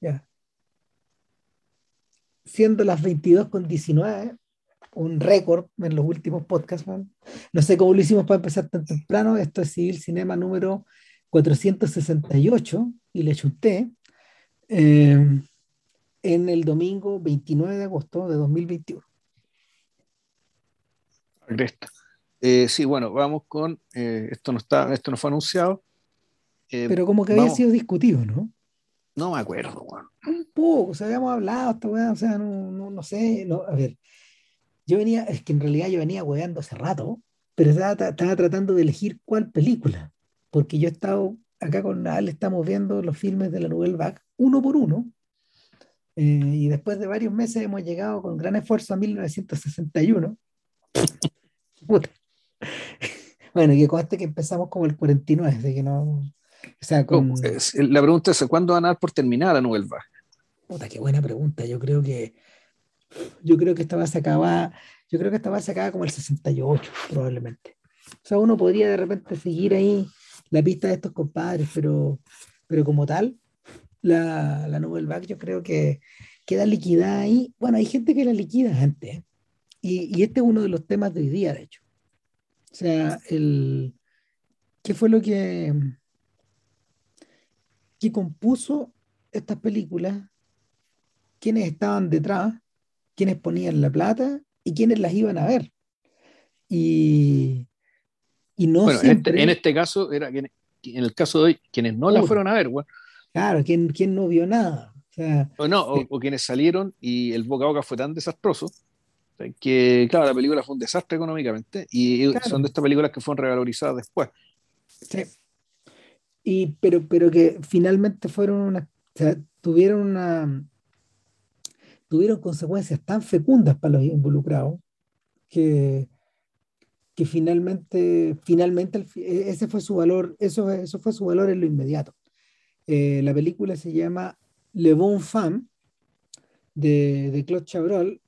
Ya. Siendo las 22 con 19, un récord en los últimos podcasts. No sé cómo lo hicimos para empezar tan temprano. Esto es Civil Cinema número 468 y le chuté eh, en el domingo 29 de agosto de 2021. Eh, sí, bueno, vamos con eh, esto no está, esto no fue anunciado. Eh, Pero como que había sido discutido, ¿no? No me acuerdo, bueno. Un poco, o sea, habíamos hablado, o sea, no, no, sé, no, a ver, yo venía, es que en realidad yo venía hueando hace rato, pero estaba, tratando de elegir cuál película, porque yo he estado acá con Nadal, estamos viendo los filmes de la Nouvelle Vague uno por uno, y después de varios meses hemos llegado con gran esfuerzo a 1961. bueno, que conste que empezamos como el 49, de que no. O sea, con... La pregunta es: ¿cuándo van a dar por terminar la Nueva? Puta, qué buena pregunta. Yo creo que. Yo creo que esta va a acabar. Yo creo que esta va a acabar como el 68, probablemente. O sea, uno podría de repente seguir ahí la pista de estos compadres, pero, pero como tal, la, la Nouvelle Vague yo creo que queda liquidada ahí. Bueno, hay gente que la liquida antes. ¿eh? Y, y, este es uno de los temas de hoy día, de hecho. O sea, el, ¿qué fue lo que, que compuso estas películas? ¿Quiénes estaban detrás? ¿Quiénes ponían la plata? ¿Y quiénes las iban a ver? Y, y no bueno, siempre... en, este, caso, era en el caso de hoy, quienes no la fueron a ver, bueno. Claro, ¿quién, quién no vio nada? O, no, o, quienes salieron y el boca a boca fue tan desastroso que, claro, la película fue un desastre económicamente y son de estas películas que fueron revalorizadas después. Sí. Y, pero, pero que finalmente fueron una, o sea, tuvieron una tuvieron consecuencias tan fecundas para los involucrados que, que finalmente, finalmente ese fue su valor, eso, eso fue su valor en lo inmediato. Eh, la película se llama Le Bon Femme de, de Claude Chabrol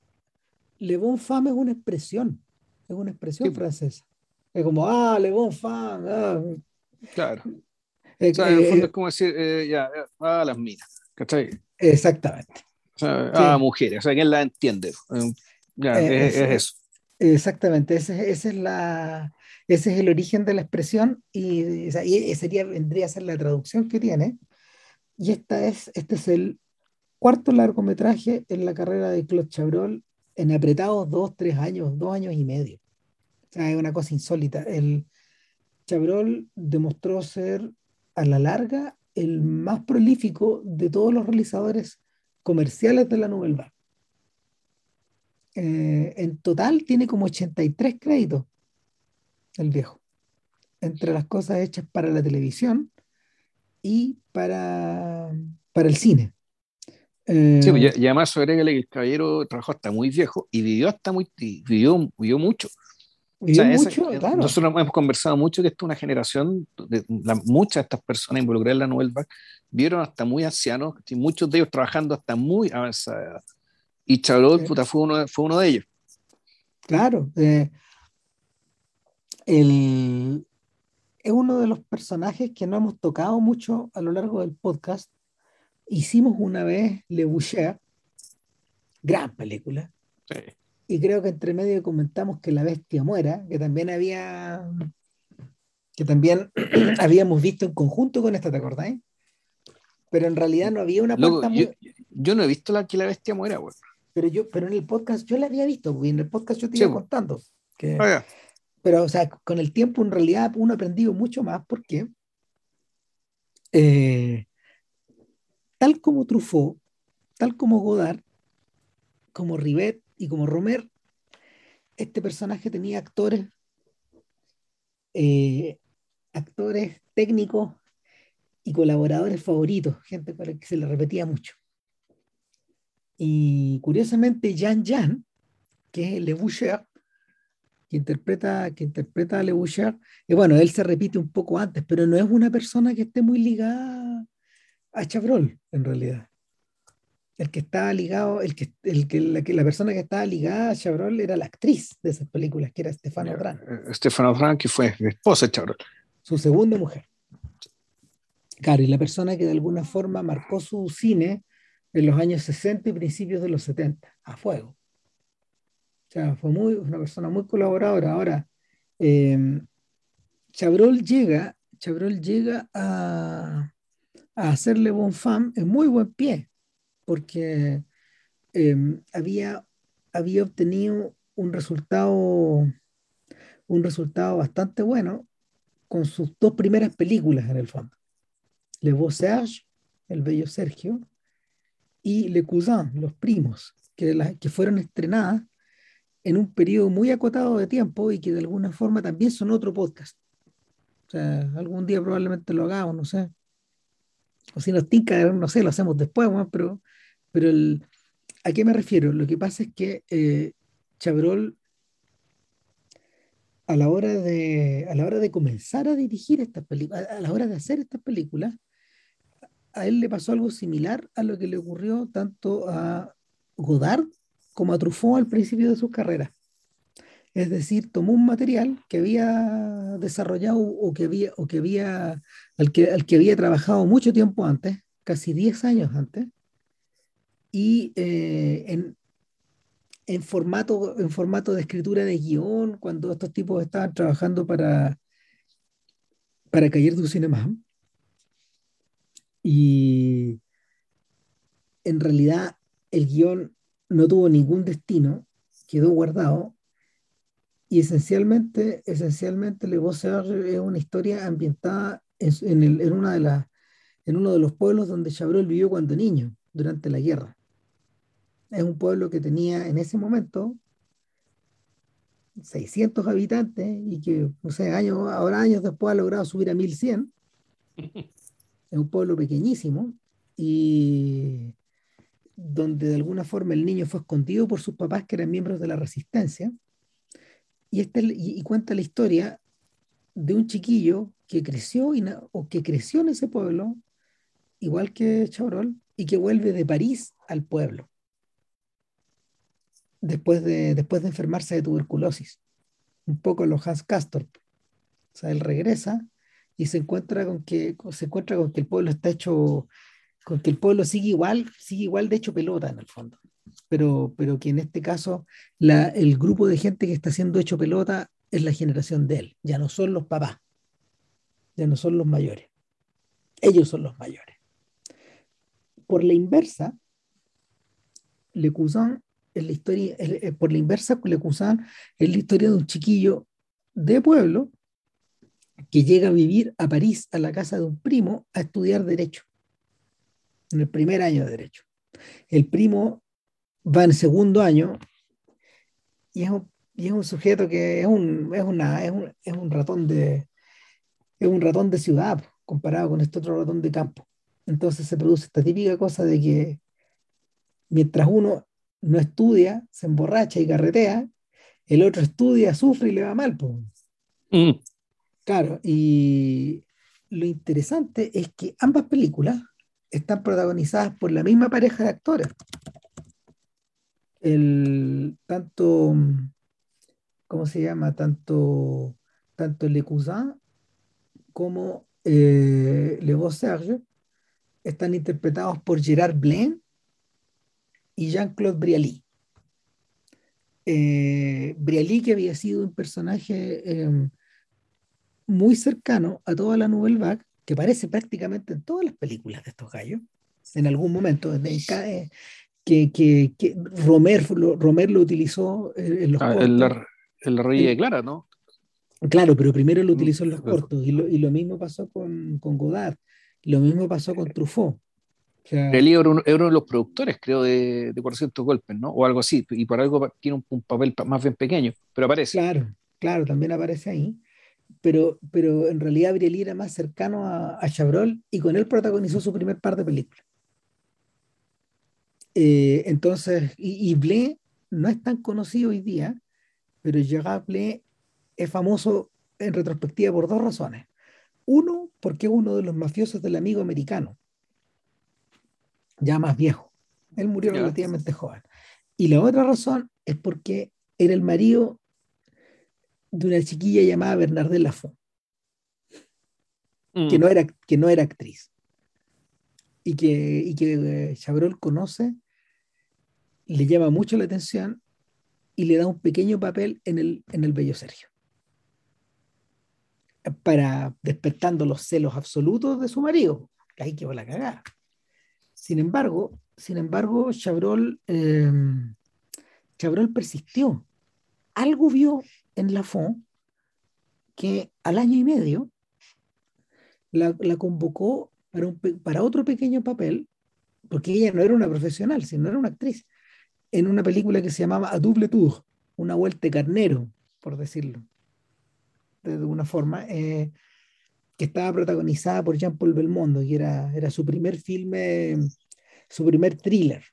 le bon femme es una expresión, es una expresión francesa. Es como, ah, le bon femme. Ah. Claro. Eh, o sea, en el fondo eh, es como decir, eh, ya, a las minas, ¿cachai? Exactamente. O sea, a mujeres, o sea, ¿quién la entiende? Ya, es, eso. Exactamente, ese, ese, es la, ese es el origen de la expresión y, y sería, vendría a ser la traducción que tiene. Y esta es, este es el cuarto largometraje en la carrera de Claude Chabrol en apretados dos, tres años, dos años y medio. O sea, es una cosa insólita. El Chabrol demostró ser a la larga el más prolífico de todos los realizadores comerciales de la Nouvelle eh, en total tiene como 83 créditos el viejo, entre las cosas hechas para la televisión y para, para el cine. Sí, pues, y, además sobre que el caballero trabajó hasta muy viejo y vivió hasta muy, vivió, vivió mucho. Nosotros hemos conversado mucho que esta una generación, de, muchas de estas personas involucradas en la Nouvelle vieron hasta muy ancianos, y muchos de ellos trabajando hasta muy avanzada edad. Y Chabrol fue, uno, fue uno de ellos. Claro. Eh, el, es uno de los personajes que no hemos tocado mucho a lo largo del podcast, Hicimos una vez Le Boucher, gran película. Y creo que entre medio comentamos que La Bestia muera, que también había que también habíamos visto en conjunto con esta, ¿te acordáis? Pero en realidad no había una yo, yo, no he visto la que la bestia muera, güey. Pero yo, pero en el podcast yo la había visto, güey. En el podcast yo te iba contando. Que, ah, pero, o sea, con el tiempo en realidad uno ha aprendido mucho más porque eh, tal como Truffaut, tal como Godard, como Rivet y como Romer, este personaje tenía actores, eh, actores técnicos y colaboradores favoritos, gente para que se le repetía mucho. Y curiosamente, Jean Jean, que es Le Boucher, que interpreta, que interpreta a Le Boucher, y bueno, él se repite un poco antes, pero no es una persona que esté muy ligada a Chabrol, en realidad. El que estaba ligado, el que, el que, la, la persona que estaba ligada a Chabrol era la actriz de esas películas, que era Stefano Dran. Eh, Stefano Dran, que fue esposa de Chabrol. Su segunda mujer. Claro, y la persona que de alguna forma marcó su cine en los años 60 y principios de los 70, a fuego. O sea, fue muy, una persona muy colaboradora. Ahora, eh, Chabrol llega, Chabrol llega a, a hacerle Bonfam en muy buen pie, porque em, había, había obtenido un resultado, un resultado bastante bueno con sus dos primeras películas en el fondo. Le Beau Serge, El Bello Sergio, y Le Cousin, Los Primos, que, que fueron estrenadas en un periodo muy acotado de tiempo y que de alguna forma también son otro podcast. O sea, algún día probablemente lo hagamos, no sé. O si nos tinca, no sé, lo hacemos después, pero, pero ¿a qué me refiero? Lo que pasa es que eh, Chabrol, a la, hora de, a la hora de comenzar a dirigir estas películas, a la hora de hacer estas películas, a él le pasó algo similar a lo que le ocurrió tanto a Godard como a Truffaut al principio de su carrera. Es decir, tomó un material que había desarrollado o que había, o que había, al, que, al que había trabajado mucho tiempo antes, casi 10 años antes, y eh, en, en, formato, en formato de escritura de guion, cuando estos tipos estaban trabajando para, para Cayer du Cinema. Y en realidad el guion no tuvo ningún destino, quedó guardado y esencialmente, esencialmente Le Beau es una historia ambientada en, en, una de las, en uno de los pueblos donde Chabrol vivió cuando niño, durante la guerra. Es un pueblo que tenía en ese momento 600 habitantes y que, no sé, años, ahora años después ha logrado subir a 1100. Es un pueblo pequeñísimo y donde de alguna forma el niño fue escondido por sus papás que eran miembros de la resistencia y, este, y, cuenta la historia de un chiquillo que creció o que creció en ese pueblo, igual que Chabrol, y que vuelve de París al pueblo después de, después de enfermarse de tuberculosis. Un poco lo Hans Castor. O sea, él regresa y se encuentra con que, se encuentra con que el pueblo está hecho, con que el pueblo sigue igual, sigue igual de hecho pelota en el fondo pero, pero que en este caso la, el grupo de gente que está siendo hecho pelota es la generación de él, ya no son los papás, ya no son los mayores, ellos son los mayores. Por la inversa, Le Cousin es la historia, por la inversa, Le Cousin es la historia de un chiquillo de pueblo que llega a vivir a París, a la casa de un primo, a estudiar Derecho, en el primer año de Derecho. El primo va en segundo año y es un, y es un sujeto que es un, es, una, es, un, es un ratón de es un ratón de ciudad comparado con este otro ratón de campo. Entonces se produce esta típica cosa de que mientras uno no estudia, se emborracha y carretea, el otro estudia, sufre y le va mal. Mm. Claro, y lo interesante es que ambas películas están protagonizadas por la misma pareja de actores el tanto, ¿cómo se llama? Tanto, tanto Le Cousin como eh, Le Beau Serge están interpretados por Gerard Blaine y Jean-Claude Brialy. Eh, Brialy, que había sido un personaje em, muy cercano a toda la Nouvelle Vague, que aparece prácticamente en todas las películas de estos gallos, en algún momento, en, en, que, que, que Romer, lo, Romer lo utilizó en los ah, cortos. El, rey de Clara, ¿no? Claro, pero primero lo mm, utilizó en los cortos y lo, y lo mismo pasó con, con, Godard, lo mismo pasó con Truffaut. O sea, era, uno, era, uno, de los productores, creo, de, de 400 golpes, ¿no? O algo así, y por algo tiene un, papel más bien pequeño, pero aparece. Claro, claro, también aparece ahí. Pero, pero en realidad Brielli era más cercano a, a Chabrol y con él protagonizó su primer par de películas. Eh, entonces, y, y no es tan conocido hoy día, pero Gerard Blé es famoso en retrospectiva por dos razones. Uno, porque es uno de los mafiosos del amigo americano, ya más viejo. Él murió relativamente joven. Y la otra razón es porque era el marido de una chiquilla llamada Bernardelle Lafont, que, mm. no era, que no era actriz. y que, y que eh, Chabrol conoce, le llama mucho la atención y le da un pequeño papel en el, en el Bello Sergio. Para despertando los celos absolutos de su marido. Ahí quedó la cagada. Sin embargo, sin embargo, Chabrol, eh, Chabrol persistió. Algo vio en la FON que al año y medio la, convocó para, un, para otro pequeño papel, porque ella no era una profesional, sino era una actriz en una película que se llamaba A Double Tour, una vuelta de carnero, por decirlo, de alguna forma, eh, que estaba protagonizada por Jean-Paul Belmondo, y era, era su primer filme, su primer thriller,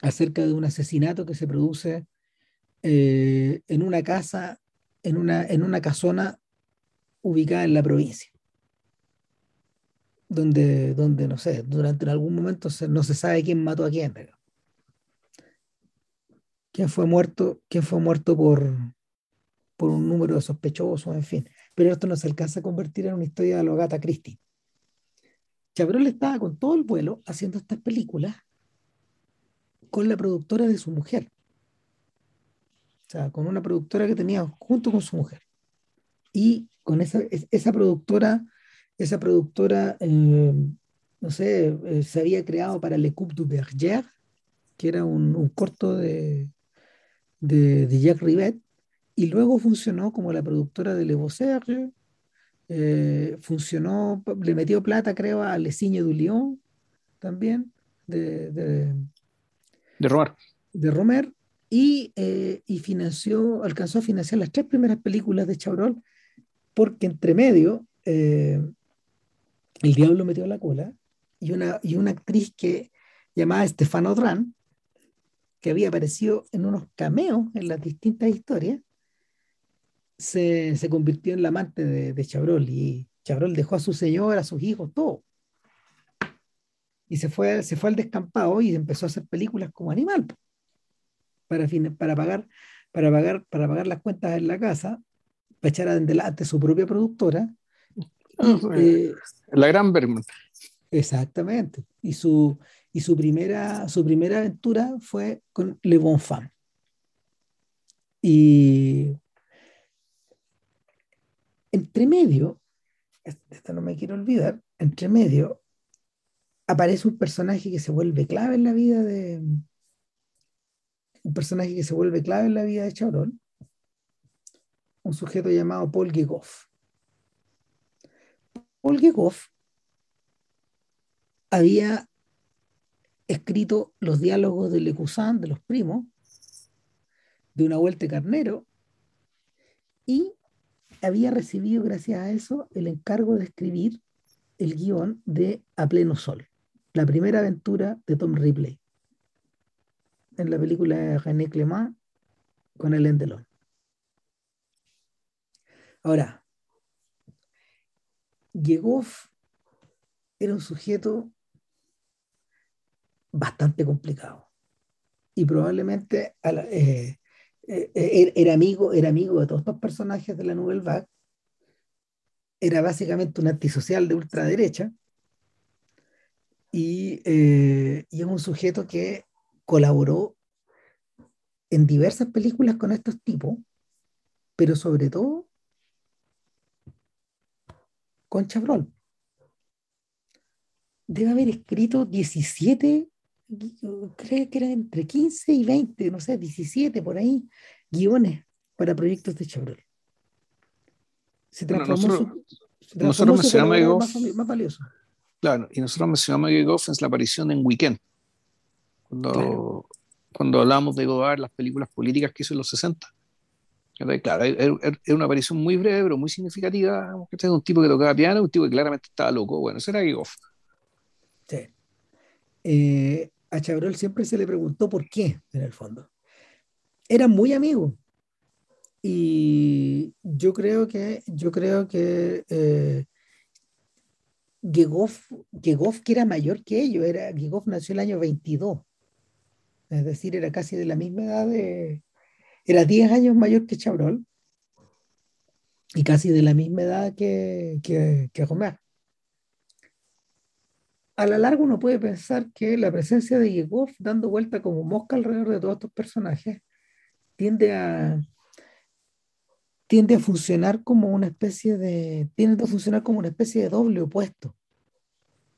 acerca de un asesinato que se produce eh, en una casa, en una, en una casona ubicada en la provincia donde, donde no sé, durante algún momento no se sabe quién mató a quién. Quién fue muerto, quién fue muerto por, por un número de sospechosos, en fin. Pero esto no se alcanza a convertir en una historia de la Gata Christie. Chabrol estaba con todo el vuelo haciendo estas películas con la productora de su mujer. O sea, con una productora que tenía junto con su mujer. Y con esa, esa productora, esa productora, eh, no sé, eh, se había creado para Le Coupe du Berger, que era un corto de, de, Jacques Rivet, y luego funcionó como la productora de Le Beau Serge, eh, funcionó, le metió plata, creo, a Le Signe du Lion también, de, de, de Romer. De Romer y, eh, y, financió, alcanzó a financiar las tres primeras películas de Chabrol, porque entre medio eh, El Diablo metió la cola y una, y una actriz que llamada Stefano Dran, que había aparecido en unos cameos en las distintas historias, se, se convirtió en la amante de, de, Chabrol y Chabrol dejó a su señora, a sus hijos, todo. Y se fue, se fue al descampado y empezó a hacer películas como animal para, para, pagar, para, pagar, para pagar las cuentas en la casa, para echar adelante su propia productora. Ah, eh, la gran Bergman. Exactamente. Y su, y su primera, su primera aventura fue con Le Bon Femme. Y entre medio, esto no me quiero olvidar, entre medio aparece un personaje que se vuelve clave en la vida de un personaje que se vuelve clave en la vida de Chabrol, un sujeto llamado Paul Gegoff. Paul Gegoff había escrito los diálogos de Le Cousin, de los primos, de una vuelta de carnero, y había recibido, gracias a eso, el encargo de escribir el guion de A Pleno Sol, la primera aventura de Tom Ripley, en la película de René Clément con el Delon. Ahora, Yegoff era un sujeto bastante complicado. Y probablemente eh, eh, era, amigo, era amigo de todos estos personajes de la Nouvelle Vague. Era básicamente un antisocial de ultraderecha. Y, y es un sujeto que colaboró en diversas películas con estos tipos, pero sobre todo con Chabrol. Debe haber escrito 17 creo que eran entre 15 y 20, no sé, 17 por ahí, guiones para proyectos de Chevrolet. Se transformó nosotros, su, nosotros mencionamos más, más, valioso. Claro, y nosotros mencionamos a Goff en la aparición en Weekend, cuando, cuando hablamos de Godard, las películas políticas que hizo en los 60. Claro, era una aparición muy breve, pero muy significativa. Este es un tipo que tocaba piano, un tipo que claramente estaba loco. Bueno, ese era Goff. Sí. Eh, a Chabrol siempre se le preguntó por qué, en el fondo. Eran muy amigos. Y yo creo que, yo creo que eh, Gegoff, que era mayor que ellos, era, nació el año 22. Es decir, era casi de la misma edad de... Era 10 años mayor que Chabrol y casi de la misma edad que, que, que a la larga uno puede pensar que la presencia de Yegov dando vuelta como mosca alrededor de todos estos personajes tiende a tiende a funcionar como una especie de tiende a funcionar como una especie de doble opuesto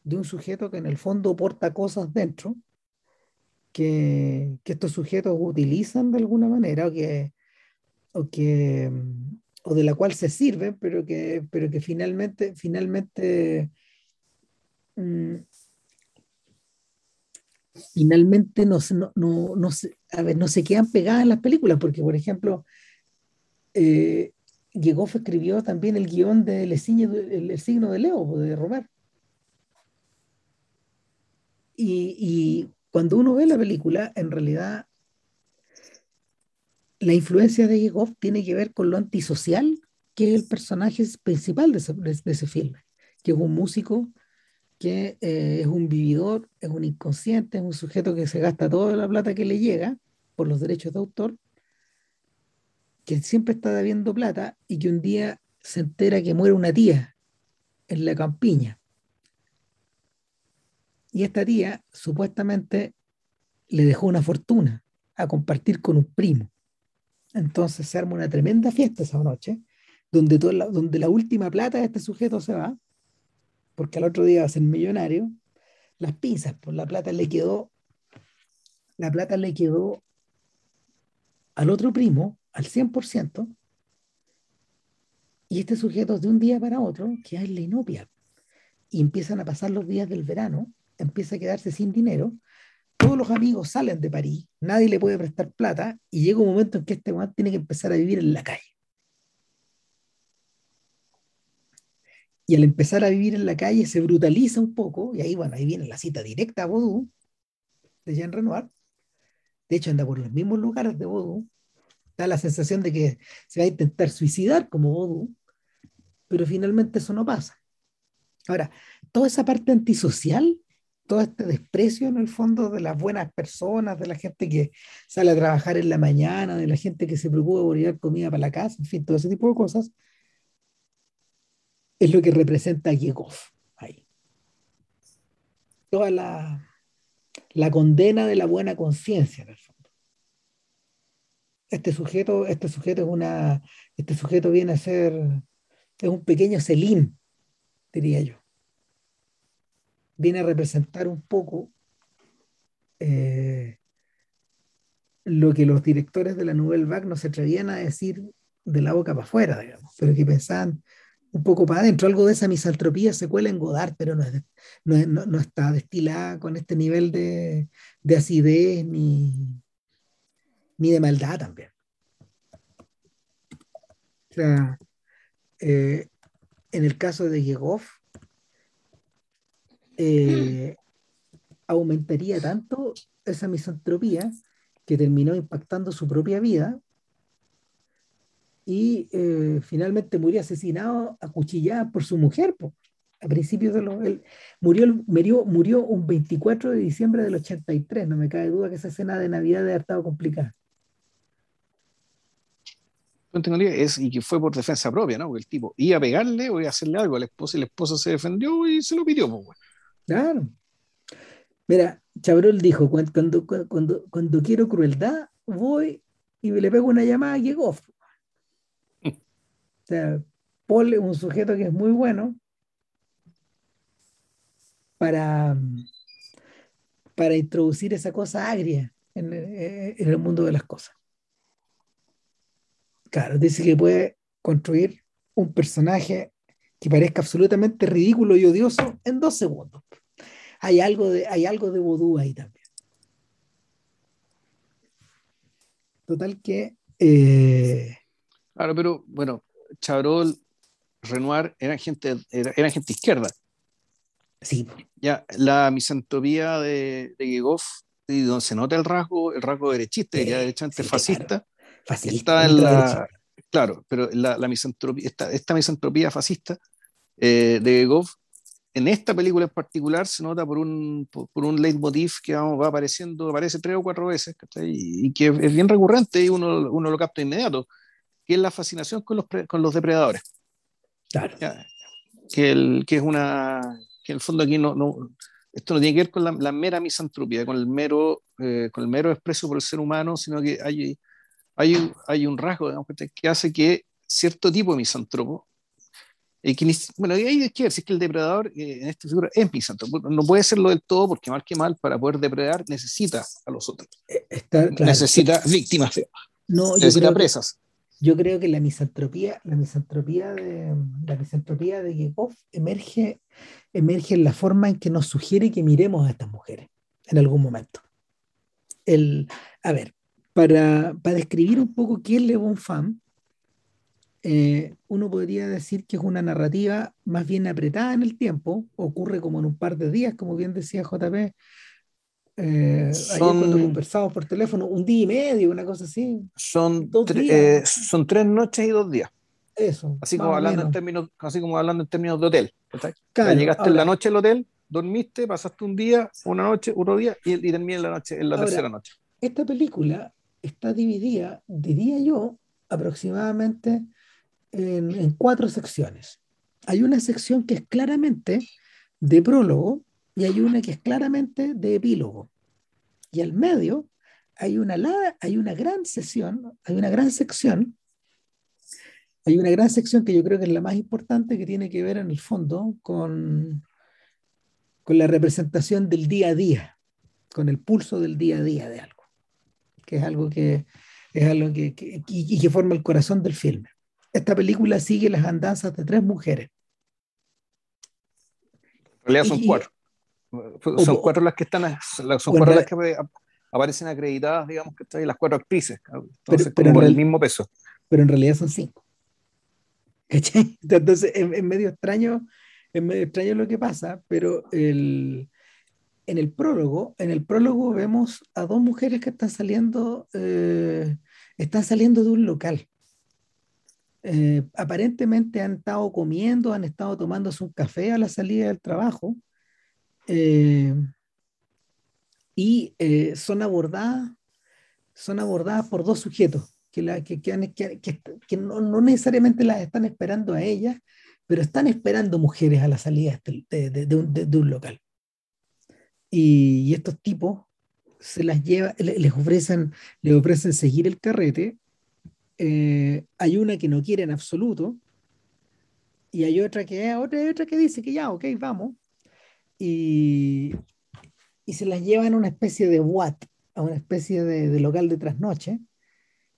de un sujeto que en el fondo porta cosas dentro que, que estos sujetos utilizan de alguna manera o que, o que o de la cual se sirven, pero que, pero que finalmente, finalmente, mm, finalmente no, no, no, no, se, a ver, no se quedan pegadas las películas, porque por ejemplo, eh, escribió también el guion de el, el, signo de Leo, de Robert. Y, y cuando uno ve la película, en realidad la influencia de Yegov tiene que ver con lo antisocial que es el personaje principal de ese, filme, que es un músico, que eh, es un vividor, es un inconsciente, es un sujeto que se gasta toda la plata que le llega por los derechos de autor, que siempre está debiendo plata y que un día se entera que muere una tía en la campiña. Y esta tía supuestamente le dejó una fortuna a compartir con un primo. Entonces se arma una tremenda fiesta esa noche, donde, donde la última plata de este sujeto se va, porque al otro día va a ser millonario, las pinzas, pues la plata le quedó, la plata le quedó al otro primo al 100%, y este sujeto de un día para otro queda en la inopia, y empiezan a pasar los días del verano, empieza a quedarse sin dinero, todos los amigos salen de París, nadie le puede prestar plata y llega un momento en que este man tiene que empezar a vivir en la calle. Y al empezar a vivir en la calle se brutaliza un poco, y ahí, bueno, ahí viene la cita directa a Vodou de Jean Renoir. De hecho, anda por los mismos lugares de Vodou. Da la sensación de que se va a intentar suicidar como Vodou, pero finalmente eso no pasa. Ahora, toda esa parte antisocial todo este desprecio en el fondo de las buenas personas, de la gente que sale a trabajar en la mañana, de la gente que se preocupa por llevar comida para la casa, en fin, todo ese tipo de cosas, es lo que representa Yegov ahí. Toda la, la condena de la buena conciencia, en el fondo. Este sujeto, este sujeto es una, este sujeto viene a ser, es un pequeño Selim, diría yo viene a representar un poco eh, lo que los directores de la Nouvelle Vague no se atrevían a decir de la boca para afuera, digamos, pero que pensaban un poco para adentro. Algo de esa misantropía se cuela en Godard, pero no, no, está destilada con este nivel de, acidez ni, ni de maldad también. O sea, eh, en el caso de Yegov, eh, aumentaría tanto esa misantropía que terminó impactando su propia vida y eh, finalmente murió asesinado a cuchillada por su mujer. A principios de los... murió, murió, murió un 24 de diciembre del 83, no me cabe duda que esa escena de Navidad debe haber estado complicada. Es, y que fue por defensa propia, ¿no? Porque el tipo iba a pegarle o iba a hacerle algo a la esposa y la esposa se defendió y se lo pidió. Pues, Claro. Mira, Chabrol dijo, cuando, cuando, cuando, quiero crueldad, voy y le pego una llamada a Yegov. Sea, Paul es un sujeto que es muy bueno para, para introducir esa cosa agria en, en el mundo de las cosas. Claro, dice que puede construir un personaje que parezca absolutamente ridículo y odioso en dos segundos hay algo de, hay algo de vodú ahí también. Total que... Eh, claro, pero bueno, Chabrol, Renoir eran gente, eran gente izquierda. Sí. Ya, la misantropía de, de y donde se nota el rasgo, el rasgo derechista, ya derechamente fascista, fascista, está en la, claro, pero la, la misantropía, esta, esta misantropía fascista eh, de Gegov en esta película en particular se nota por un, por, un leitmotiv que va apareciendo, aparece tres o cuatro veces, y, que es bien recurrente y uno, uno lo capta inmediato, que es la fascinación con los, con los depredadores. Claro. Que, el, que es una, que en el fondo aquí no, no, esto no tiene que ver con la, mera misantropía, con el mero, eh, con el mero expreso por el ser humano, sino que hay, hay, hay un rasgo que hace que cierto tipo de misántropo, y que, bueno, hay que ver si es que el depredador eh, en esta figura es misántropo. No puede serlo del todo porque mal que mal, para poder depredar necesita a los otros. Eh, necesita víctimas, no, necesita presas. Yo creo que la misantropía, la misantropía de la misantropía de Yekov emerge, emerge en la forma en que nos sugiere que miremos a estas mujeres en algún momento. El, a ver, para, para describir un poco quién es Le Bon Femme, eh, uno podría decir que es una narrativa más bien apretada en el tiempo, ocurre como en un par de días, como bien decía JP. Eh, son, cuando conversamos por teléfono, un día y medio, una cosa así. Son, eh, son tres noches y dos días. Eso. Así como, hablando en términos, así como hablando en términos de hotel. llegaste en la noche al hotel, dormiste, pasaste un día, una noche, otro día y, y terminas la noche, en la tercera noche. Esta película está dividida, diría yo, aproximadamente en, cuatro secciones. Hay una sección que es claramente de prólogo y hay una que es claramente de epílogo. Y al medio hay una, hay una gran sesión, hay una gran sección, hay una gran sección que yo creo que es la más importante que tiene que ver en el fondo con, con la representación del día a día, con el pulso del día a día de algo, que es algo que es algo que, y que forma el corazón del filme. Esta película sigue las andanzas de tres mujeres. En realidad son cuatro. Son cuatro las que están, son cuatro las que aparecen acreditadas, digamos que están las cuatro actrices. Entonces, pero, como el mismo peso. Pero en realidad son cinco. Entonces, es, medio extraño, es medio extraño lo que pasa, pero el, en el prólogo, en el prólogo vemos a dos mujeres que están saliendo, eh, están saliendo de un local. Eh, aparentemente han estado comiendo, han estado tomándose un café a la salida del trabajo eh, y eh, son abordadas son abordadas por dos sujetos que, la, que, que, no, necesariamente las están esperando a ellas, pero están esperando mujeres a la salida de, un, local. Y, estos tipos se las lleva, les ofrecen, les ofrecen seguir el carrete eh, hay una que no quiere en absoluto y hay otra que, otra, otra que dice que ya, ok, vamos. Y, y se las llevan a una especie de what, a una especie de, local de trasnoche,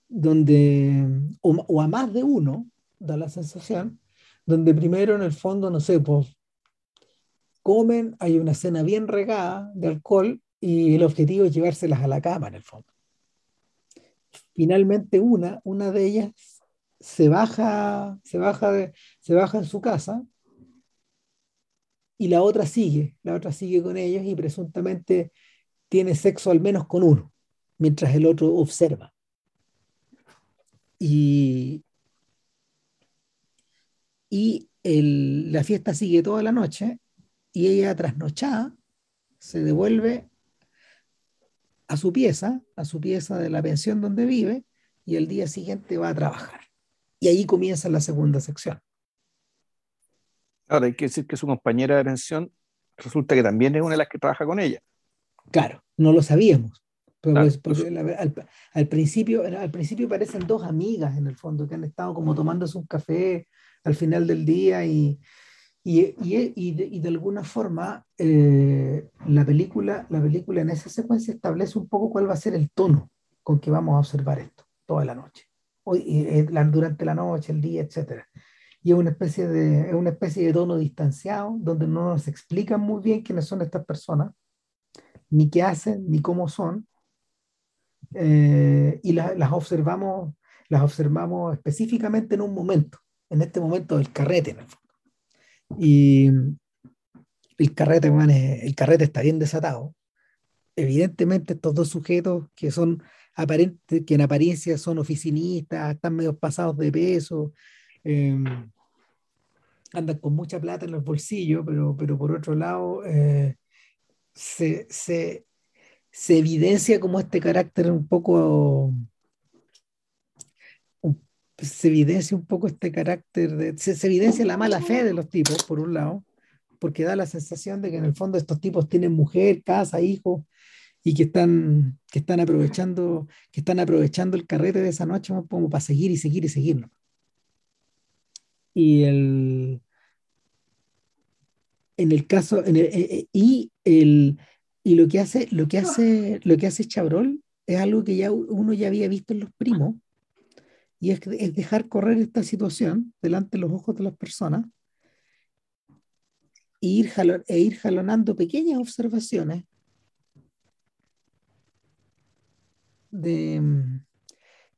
donde, o, a más de uno, da la sensación, donde primero en el fondo, no sé, pues comen, hay una cena bien regada de alcohol y el objetivo es llevárselas a la cama en el fondo. Finalmente una, una de ellas se baja, se baja, de, se baja en su casa y la otra sigue, la otra sigue con ellos y presuntamente tiene sexo al menos con uno, mientras el otro observa. Y, la fiesta sigue toda la noche y ella trasnochada se devuelve a su pieza, a su pieza de la pensión donde vive, y el día siguiente va a trabajar. Y ahí comienza la segunda sección. Ahora hay que decir que su compañera de pensión resulta que también es una de las que trabaja con ella. Claro, no lo sabíamos. Pero al, principio, al principio parecen dos amigas en el fondo que han estado como tomándose un café al final del día y, y, y, de, alguna forma, eh, la, película, la película en esa secuencia establece un poco cuál va a ser el tono con que vamos a observar esto toda la noche, Hoy, eh, durante la noche, el día, etc. Y es una, especie de, es una especie de tono distanciado, donde no nos explican muy bien quiénes son estas personas, ni qué hacen, ni cómo son. Eh, y las observamos las observamos específicamente en un momento, en este momento del carrete. Y el carrete, el carrete está bien desatado. Evidentemente, estos dos sujetos que son aparentes, que en apariencia son oficinistas, están medio pasados de peso, em, andan con mucha plata en los bolsillos, pero, pero por otro lado, eh, se, se, se evidencia como este carácter un poco se evidencia un poco este carácter, de, se, evidencia la mala fe de los tipos, por un lado, porque da la sensación de que en el fondo estos tipos tienen mujer, casa, hijos, y que están, que están aprovechando, que están aprovechando el carrete de esa noche como para seguir y seguir y seguirlo. Y el en el caso, en el, eh, eh, y el y lo que hace, lo que hace, lo que hace Chabrol es algo que ya uno ya había visto en los primos, y es, es dejar correr esta situación delante de los ojos de las personas e ir, e ir jalonando pequeñas observaciones de, en,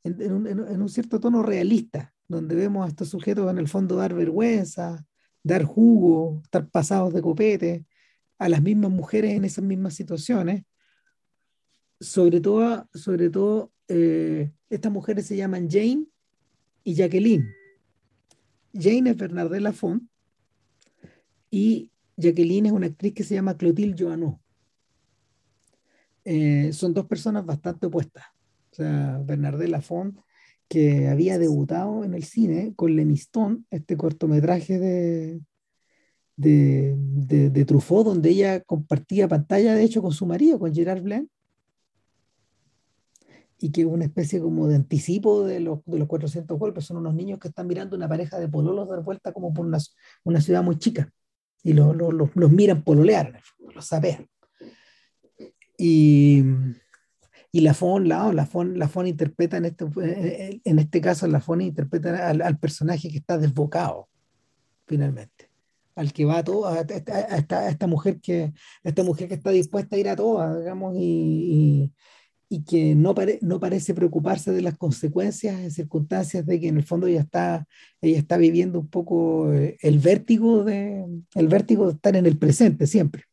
un, en, un, cierto tono realista, donde vemos a estos sujetos en el fondo dar vergüenza, dar jugo, estar pasados de copete, a las mismas mujeres en esas mismas situaciones. Sobre todo, sobre todo eh, estas mujeres se llaman Jane y Jacqueline. Jane es Bernardella Font y Jacqueline es una actriz que se llama Clotilde Joanneau. Eh, son dos personas bastante opuestas. O sea, Bernardella Font, que había debutado en el cine con Lemistón, este cortometraje de, de, de, Truffaut, donde ella compartía pantalla, de hecho, con su marido, con Gerard Blanc, y que una especie como de anticipo de los, de los 400 golpes. Son unos niños que están mirando una pareja de pololos dar vuelta como por una, una ciudad muy chica, y los, los, los miran pololear, los sapean. Y, y la FON, la, la, FON, la FON interpreta en este, en este caso, la FON interpreta al, personaje que está desbocado, finalmente al que va a todo, a, esta, esta, mujer que, esta mujer que está dispuesta a ir a todas, digamos, y, y, que no, no parece preocuparse de las consecuencias en circunstancias de que en el fondo ella está, ella está viviendo un poco eh, el vértigo, de, el vértigo de estar en el presente siempre.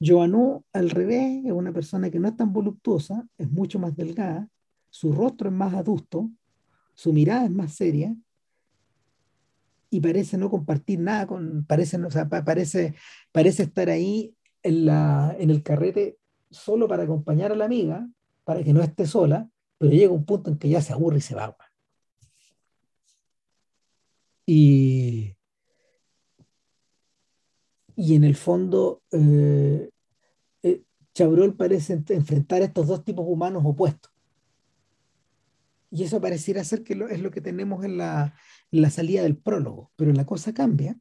Joanú, al revés, es una persona que no es tan voluptuosa, es mucho más delgada, su rostro es más adusto, su mirada es más seria, y parece no compartir nada con, parece, o sea, parece, parece estar ahí en, la, en el carrete solo para acompañar a la amiga, para que no esté sola, pero llega un punto en que ya se aburre y se va. Y, y en el fondo, eh, eh, Chabrol parece enfrentar a estos dos tipos humanos opuestos. Y eso pareciera ser que es lo que tenemos en la, la salida del prólogo, pero la cosa cambia.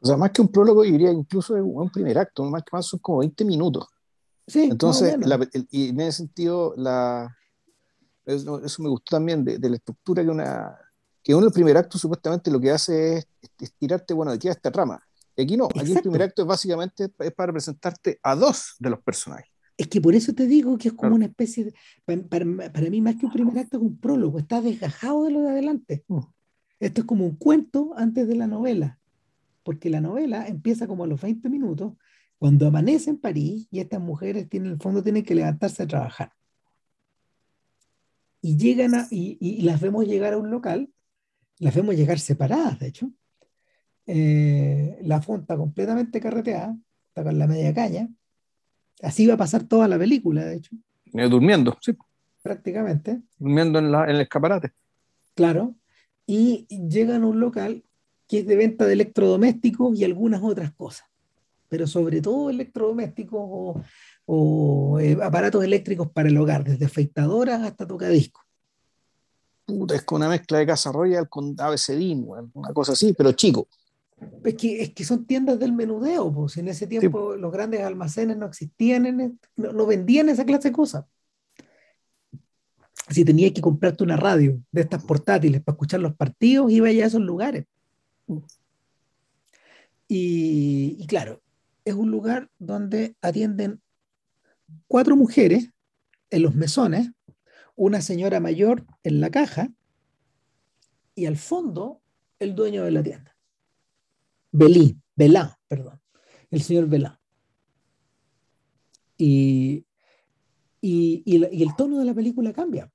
O sea, más que un prólogo, diría incluso un primer acto, más que más son como 20 minutos. Sí, Entonces, y en ese sentido, la, eso, me gustó también de, la estructura que una que uno el primer acto supuestamente lo que hace es, tirarte, bueno, de aquí a esta trama. Y aquí no, aquí el primer acto es básicamente es para presentarte a dos de los personajes. Es que por eso te digo que es como una especie de, para, para, mí más que un primer acto es un prólogo, está desgajado de lo de adelante. Mm. Esto es como un cuento antes de la novela, porque la novela empieza como a los 20 minutos, cuando amanece en París y estas mujeres tienen, en el fondo tienen que levantarse a trabajar. Y llegan a, y, las vemos llegar a un local, las vemos llegar separadas, de hecho. Eh, la fonta completamente carreteada, está con la media caña. Así va a pasar toda la película, de hecho. Eh, durmiendo, sí. Prácticamente. Durmiendo en, la, en el escaparate. Claro y llegan a un local que es de venta de electrodomésticos y algunas otras cosas, pero sobre todo electrodomésticos o, eh, aparatos eléctricos para el hogar, desde afeitadoras hasta tocadiscos. es con una mezcla de Casa Royal con ABCD, una cosa así, pero chico. Es que, es que son tiendas del menudeo, pues en ese tiempo los grandes almacenes no existían, no, no vendían esa clase de cosas si tenías que comprarte una radio de estas portátiles para escuchar los partidos, iba ya a esos lugares. Y, claro, es un lugar donde atienden cuatro mujeres en los mesones, una señora mayor en la caja y al fondo el dueño de la tienda. Belí, Belá, perdón, el señor Belá. Y, y, y, el tono de la película cambia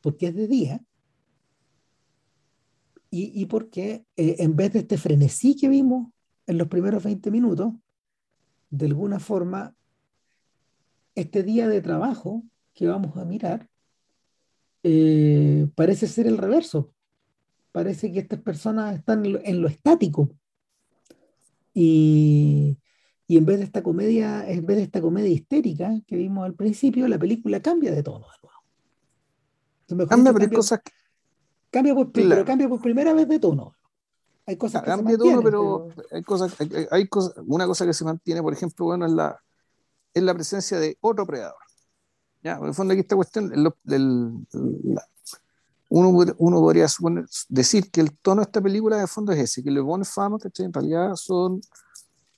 porque es de día y, y porque eh, en vez de este frenesí que vimos en los primeros 20 minutos, de alguna forma, este día de trabajo que vamos a mirar eh, parece ser el reverso. Parece que estas personas están en lo, estático Y, y en vez de esta comedia, en vez de esta comedia histérica que vimos al principio, la película cambia de tono de nuevo. Cambia, pero hay cosas que... Cambia por, pero cambia por primera vez de tono. Hay cosas que cambia de tono, pero, hay cosas, hay, cosas, una cosa que se mantiene, por ejemplo, bueno, es la, es la presencia de otro predador. ¿Ya? En el fondo aquí esta cuestión, uno, uno, podría decir que el tono de esta película de fondo es ese, que Bon Fama, que en realidad son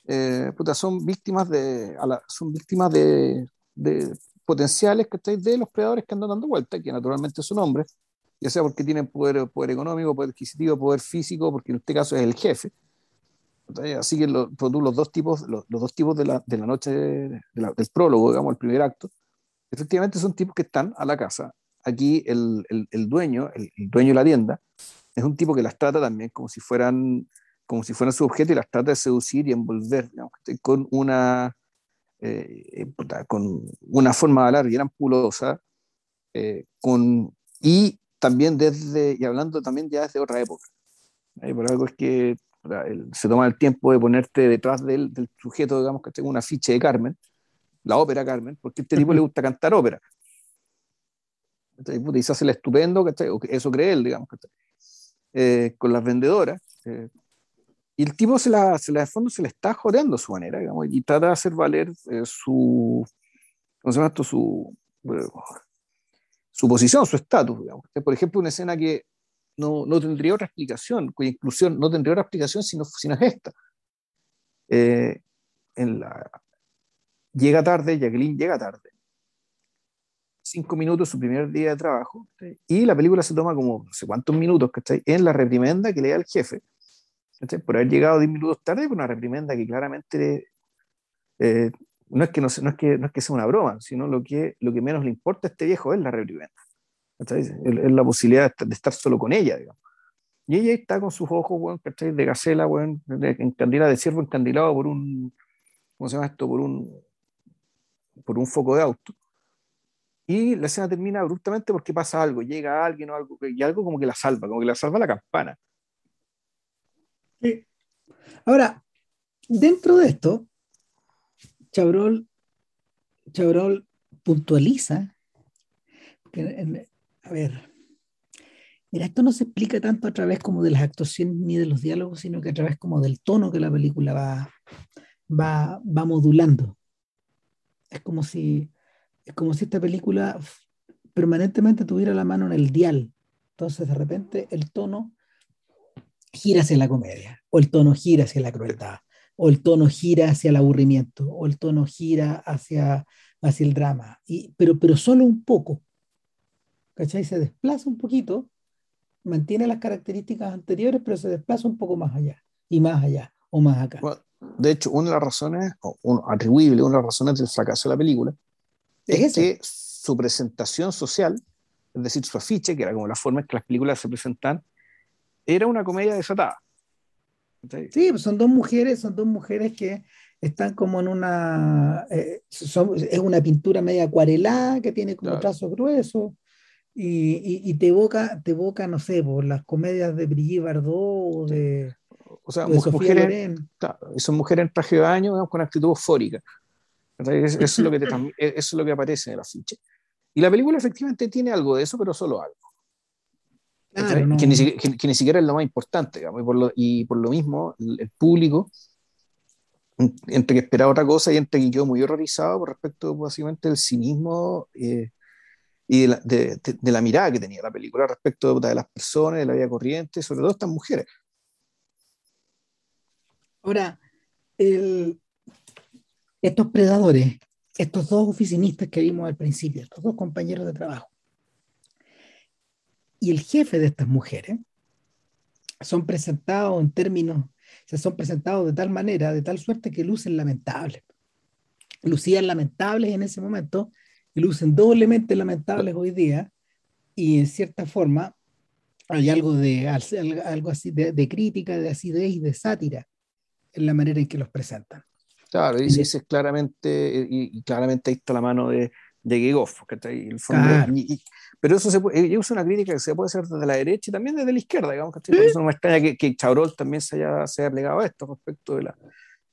eh, son víctimas de, son víctimas de, de potenciales de los predadores que andan dando vuelta, que naturalmente son hombres, ya sea porque tienen poder, poder económico, poder adquisitivo, poder físico, porque en este caso es el jefe. Así que los, pues, los dos tipos, los, dos tipos de la, de la noche del prólogo, digamos, el primer acto, efectivamente son tipos que están a la casa. Aquí el, el, el dueño, el, dueño de la tienda, es un tipo que las trata también como si fueran como si fueran su objeto y las trata de seducir y envolver con una eh, con una forma de hablar bien ampulosa eh, con, y también desde y hablando también ya desde otra época por algo es que se toma el tiempo de ponerte detrás del, del sujeto digamos que tenga una ficha de Carmen la ópera Carmen porque a este tipo le gusta cantar ópera y se hace el estupendo eso cree él digamos eh, con las vendedoras y el tipo se la, se la de fondo se le está jodeando a su manera, digamos, y trata de hacer valer eh, su, ¿cómo se llama esto? Su, su posición, su estatus, digamos. Por ejemplo, una escena que no, no, tendría otra explicación, cuya inclusión no tendría otra explicación si no es esta. Eh, en la, llega tarde, Jacqueline llega tarde. Cinco minutos su primer día de trabajo, y la película se toma como no sé cuántos minutos, ¿cachai? En la reprimenda que le da el jefe, por haber llegado 10 minutos tarde, por una reprimenda que claramente eh, no, es que no, no, es que, no es que sea una broma, sino lo que, lo que menos le importa a este viejo es la reprimenda. Es, la posibilidad de estar, solo con ella, digamos. Y ella está con sus ojos, de gacela, bueno, de, encandilada, de ciervo encandilado por un, ¿cómo se llama esto? Por un, por un foco de auto. Y la escena termina abruptamente porque pasa algo, llega alguien o algo, y algo como que la salva, como que la salva la campana. Ahora, dentro de esto, Chabrol, Chabrol puntualiza, a ver, mira, esto no se explica tanto a través como de las actuaciones ni de los diálogos, sino que a través como del tono que la película va, va, va modulando. Es como si, es como si esta película permanentemente tuviera la mano en el dial. Entonces, de repente, el tono gira hacia la comedia, o el tono gira hacia la crueldad, o el tono gira hacia el aburrimiento, o el tono gira hacia, hacia el drama, y, pero, pero solo un poco. ¿Cachai? Se desplaza un poquito, mantiene las características anteriores, pero se desplaza un poco más allá, y más allá, o más acá. de hecho, una de las razones, o atribuible, una de las razones del fracaso de la película, es, que su presentación social, es decir, su afiche, que era como la forma en que las películas se presentan, era una comedia desatada. Sí, pues son dos mujeres, son dos mujeres que están como en una, eh, es una pintura media acuarelada que tiene como trazos gruesos y, y, te evoca, te evoca, no sé, por las comedias de Brigitte Bardot o de, o sea, mujeres, son mujeres en traje de baño con actitud eufórica. Eso, es lo que eso es lo que aparece en el afiche. Y la película efectivamente tiene algo de eso, pero solo algo que, ni, siquiera es lo más importante, y, por lo, y, por lo, mismo el, público, entre que esperaba otra cosa y entre que yo muy horrorizado por respecto básicamente del cinismo eh, y de la, de, de, la, mirada que tenía la película respecto de las personas, de la vida corriente, sobre todo estas mujeres. Ahora, el, estos predadores, estos dos oficinistas que vimos al principio, estos dos compañeros de trabajo, y el jefe de estas mujeres son presentados en términos, se son presentados de tal manera, de tal suerte que lucen lamentables. Lucían lamentables en ese momento lucen doblemente lamentables hoy día y en cierta forma hay algo de algo así de, crítica, de acidez y de sátira en la manera en que los presentan. Claro, y dices claramente, y, claramente ahí está la mano de, de Gigoff, el pero eso se puede, es una crítica que se puede hacer desde la derecha y también desde la izquierda, digamos, Por eso no me extraña que, que Chabrol también se haya, se haya plegado a esto respecto de la,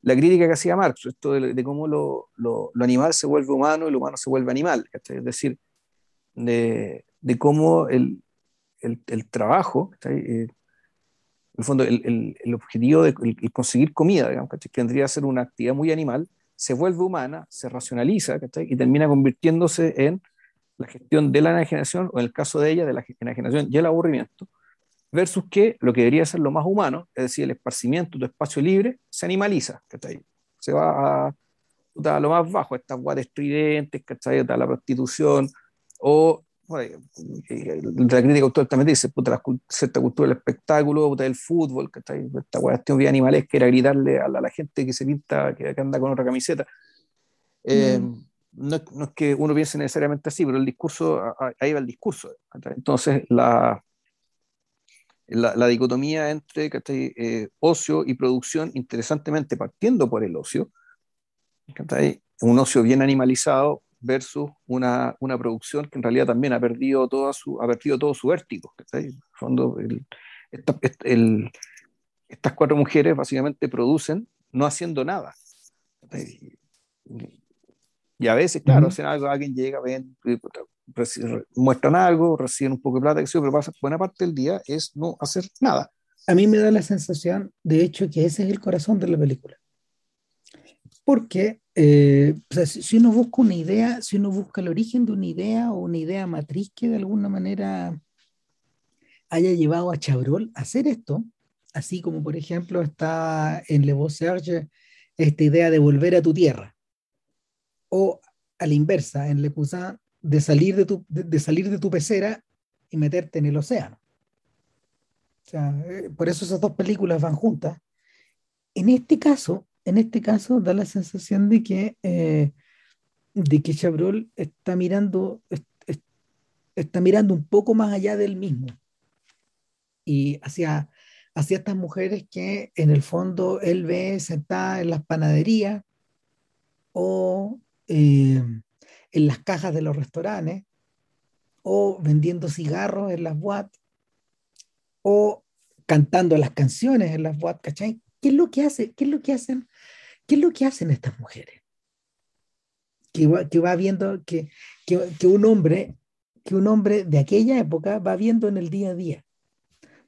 la crítica que hacía Marx, esto de, cómo lo, lo, animal se vuelve humano y lo humano se vuelve animal, es decir, de, de cómo el, el, el trabajo, eh, en el fondo, el, el objetivo de conseguir comida, digamos, que tendría que ser una actividad muy animal, se vuelve humana, se racionaliza y termina convirtiéndose en la gestión de la enajenación, o en el caso de ella, de la enajenación y el aburrimiento, versus que lo que debería ser lo más humano, es decir, el esparcimiento, tu espacio libre, se animaliza, Se va a, a, lo más bajo, estas guates estridentes, ¿cachai? la prostitución, o bueno, la crítica autor también dice, puta, la cierta cultura del espectáculo, puta, del fútbol, ¿cachai? Esta cuestión bien animales que era gritarle a la, gente que se pinta, que, anda con otra camiseta. Eh, mm no, es que uno piense necesariamente así, pero el discurso, ahí va el discurso. Entonces, la, la, dicotomía entre eh, ocio y producción, interesantemente partiendo por el ocio, un ocio bien animalizado versus una, una, producción que en realidad también ha perdido, toda su, ha perdido todo su vértigo. En fondo, estas cuatro mujeres básicamente producen no haciendo nada. Y a veces, claro, hacen algo, alguien llega, ven, muestran algo, reciben un poco de plata, pero pasa, buena parte del día es no hacer nada. A mí me da la sensación, de hecho, que ese es el corazón de la película. Porque eh, si uno busca una idea, si uno busca el origen de una idea o una idea matriz que de alguna manera haya llevado a Chabrol a hacer esto, así como por ejemplo está en Le Beau Serge esta idea de volver a tu tierra o a la inversa, en Le Cousin, de salir de, tu, de, salir de tu pecera y meterte en el océano. O sea, eh, por eso esas dos películas van juntas. En este caso, en este caso da la sensación de que, eh, de que Chabrol está mirando, está mirando un poco más allá del mismo y hacia, hacia estas mujeres que en el fondo él ve sentadas en las panaderías o eh, en las cajas de los restaurantes, o vendiendo cigarros en las boates, o cantando las canciones en las boates, ¿cachai? ¿Qué es lo que hace? ¿Qué es lo que hacen? ¿Qué es lo que hacen estas mujeres? Que va, que va viendo que, que, que, un hombre, que un hombre de aquella época va viendo en el día a día,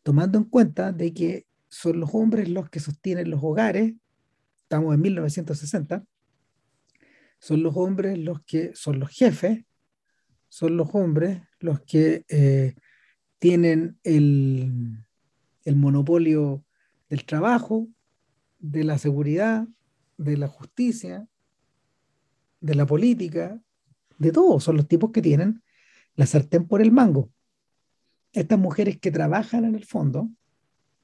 tomando en cuenta de que son los hombres los que sostienen los hogares, estamos en 1960, son los hombres los que son los jefes, son los hombres los que eh, tienen el, el monopolio del trabajo, de la seguridad, de la justicia, de la política, de todo. Son los tipos que tienen la sartén por el mango. Estas mujeres que trabajan en el fondo,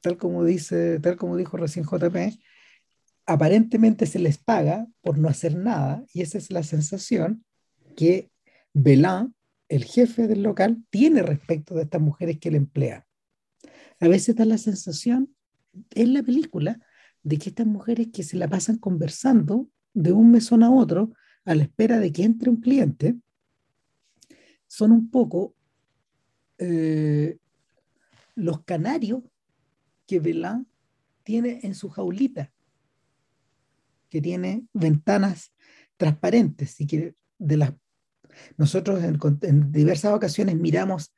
tal como dice, tal como dijo recién JP, aparentemente se les paga por no hacer nada y esa es la sensación que Belán, el jefe del local, tiene respecto de estas mujeres que le emplea. A veces da la sensación en la película de que estas mujeres que se la pasan conversando de un mesón a otro a la espera de que entre un cliente son un poco eh, los canarios que Belán tiene en su jaulita que tiene ventanas transparentes y que de las nosotros en, diversas ocasiones miramos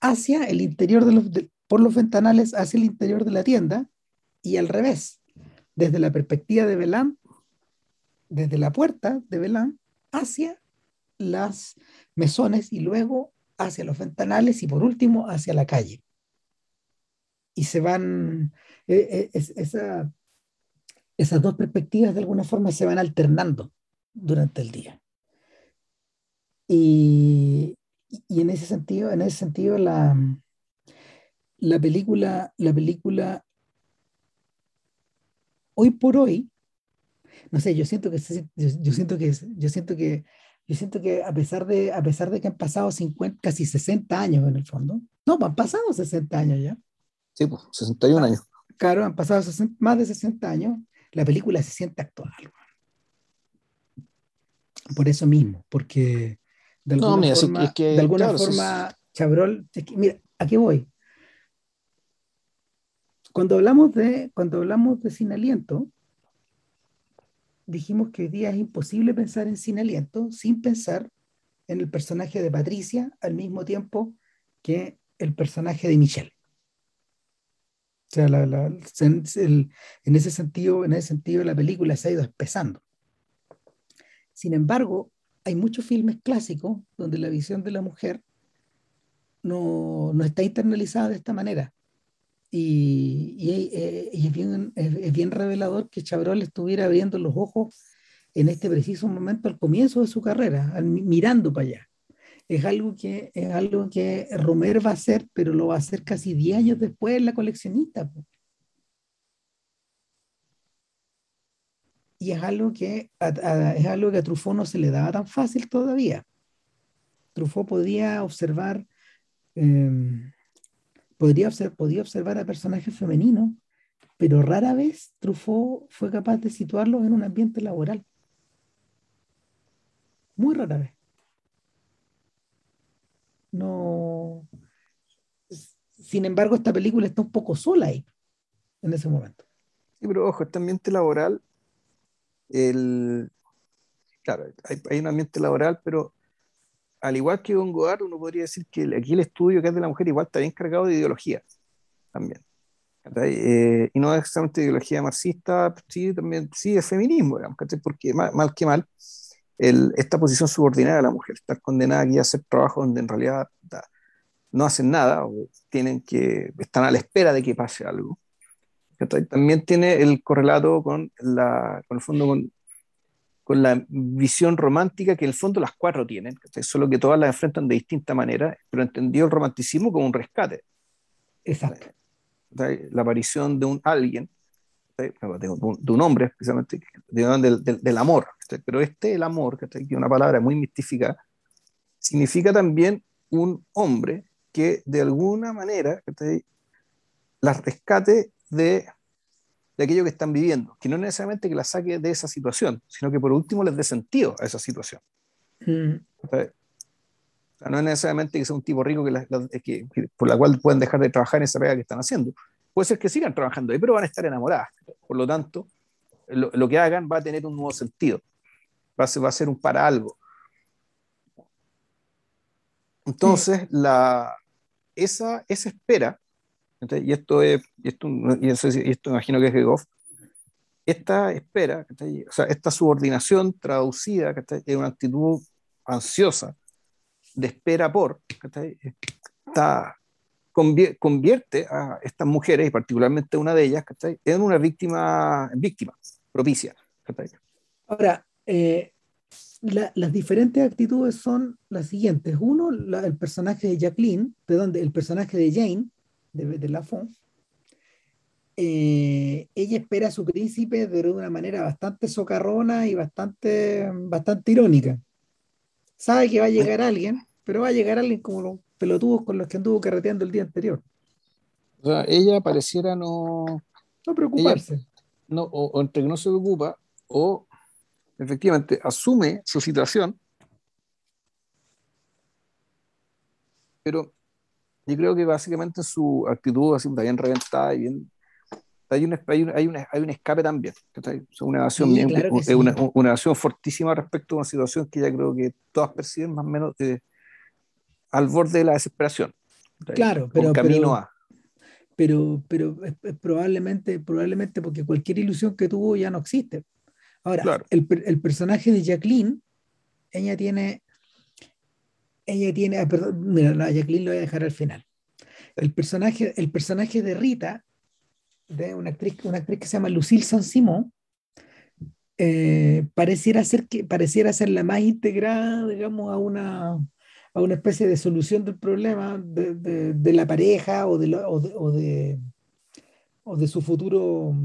hacia el interior de los, por los ventanales hacia el interior de la tienda y al revés, desde la perspectiva de Belán, desde la puerta de Belán hacia las mesones y luego hacia los ventanales y por último hacia la calle. Y se van, eh, eh, esa, esas dos perspectivas de alguna forma se van alternando durante el día. Y, en ese sentido, en ese sentido la, la película, la película hoy por hoy, no sé, yo siento que yo, siento que yo siento que yo siento que a pesar de a pesar de que han pasado 50, casi 60 años en el fondo, no, han pasado 60 años ya. Sí, pues 61 años. Claro, han pasado más de 60 años la película se siente actual. Por eso mismo, porque de alguna forma, de alguna forma Chabrol, mira, ¿a qué voy? Cuando hablamos de, cuando hablamos de Sin Aliento, dijimos que hoy día es imposible pensar en Sin Aliento sin pensar en el personaje de Patricia al mismo tiempo que el personaje de Michelle. O sea, en, ese sentido, en ese sentido la película se ha ido espesando. Sin embargo, hay muchos filmes clásicos donde la visión de la mujer no, está internalizada de esta manera. Y, eh, es, bien, es, revelador que Chabrol estuviera abriendo los ojos en este preciso momento al comienzo de su carrera, mirando para allá es algo que, es algo que Romer va a hacer, pero lo va a hacer casi 10 años después la coleccionista. Y es algo que a, es algo que a Truffaut no se le daba tan fácil todavía. Truffaut podía observar, em, podría podía observar a personajes femeninos, pero rara vez Truffaut fue capaz de situarlos en un ambiente laboral. Muy rara vez no. Sin embargo, esta película está un poco sola ahí, en ese momento. Sí, pero ojo, este ambiente laboral, el... claro, hay, un ambiente laboral, pero al igual que Don Godard, uno podría decir que aquí el estudio que es de la mujer igual está bien cargado de ideología también. Eh, y no exactamente ideología marxista, sí, también, sí, es feminismo, digamos, porque mal que mal, esta posición subordinada a la mujer, estar condenada aquí a hacer trabajo donde en realidad no hacen nada o tienen que, están a la espera de que pase algo. También tiene el correlato con, la, con el fondo con, la visión romántica que en el fondo las cuatro tienen, solo que todas las enfrentan de distinta manera, pero entendió el romanticismo como un rescate. Exacto. La aparición de un alguien de, un, hombre, especialmente, del, del, amor. Pero este, el amor, que es una palabra muy mística, significa también un hombre que de alguna manera las rescate de, de aquello que están viviendo, que no necesariamente que las saque de esa situación, sino que por último les dé sentido a esa situación. Mm. no es necesariamente que sea un tipo rico que, que, por la cual pueden dejar de trabajar en esa pega que están haciendo, Puede ser que sigan trabajando ahí, pero van a estar enamoradas. Por lo tanto, lo, que hagan va a tener un nuevo sentido. Va a ser, va a ser un para algo. Entonces, la, esa, esa espera, y esto es, y esto, y esto, imagino que es de Goff, esta espera, o sea, esta subordinación traducida en una actitud ansiosa de espera por, está, convierte a estas mujeres, y particularmente una de ellas, en una víctima, víctima propicia. Ahora, eh, las diferentes actitudes son las siguientes. Uno, el personaje de Jacqueline, perdón, el personaje de Jane, de, de Lafont, eh, ella espera a su príncipe de una manera bastante socarrona y bastante, bastante irónica. Sabe que va a llegar alguien, pero va a llegar alguien como lo, pelotudos con los que anduvo carreteando el día anterior. O sea, ella pareciera no... No preocuparse. no, o, entre que no se preocupa, o efectivamente asume su situación, pero yo creo que básicamente su actitud así está bien reventada y bien hay un, hay un, hay un, hay un escape también una evasión bien, una, una, evasión fortísima respecto a una situación que ya creo que todas perciben más o menos eh, al borde de la desesperación. Claro, pero, camino a. Pero, pero es, probablemente, probablemente porque cualquier ilusión que tuvo ya no existe. Ahora, el, el, personaje de Jacqueline, ella tiene, ella tiene, ah, perdón, mira, a Jacqueline lo voy a dejar al final. El personaje, el personaje de Rita, de una actriz, una actriz que se llama Lucille Saint-Simon, eh, pareciera ser que pareciera ser la más integrada, digamos, a una a una especie de solución del problema de, la pareja o de, o, de, o, de, su futuro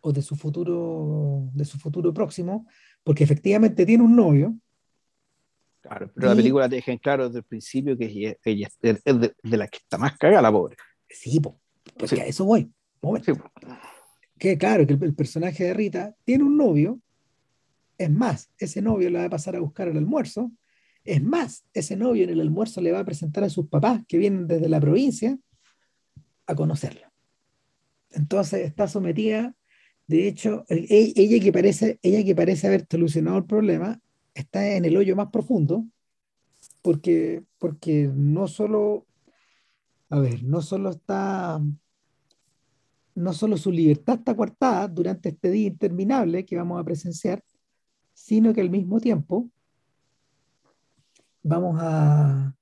o de su futuro de su futuro próximo porque efectivamente tiene un novio claro pero la película te deja en claro desde el principio que ella, es de, la que está más cagada la pobre. Sí porque a eso voy que claro que el, personaje de Rita tiene un novio es más ese novio la va a pasar a buscar al almuerzo es más, ese novio en el almuerzo le va a presentar a sus papás que vienen desde la provincia a conocerla. Entonces está sometida, De hecho, e, ella que parece, ella que parece haber solucionado el problema, está en el hoyo más profundo, porque, porque no solo, a ver, no solo está, no solo su libertad está coartada durante este día interminable que vamos a presenciar, sino que al mismo tiempo vamos a,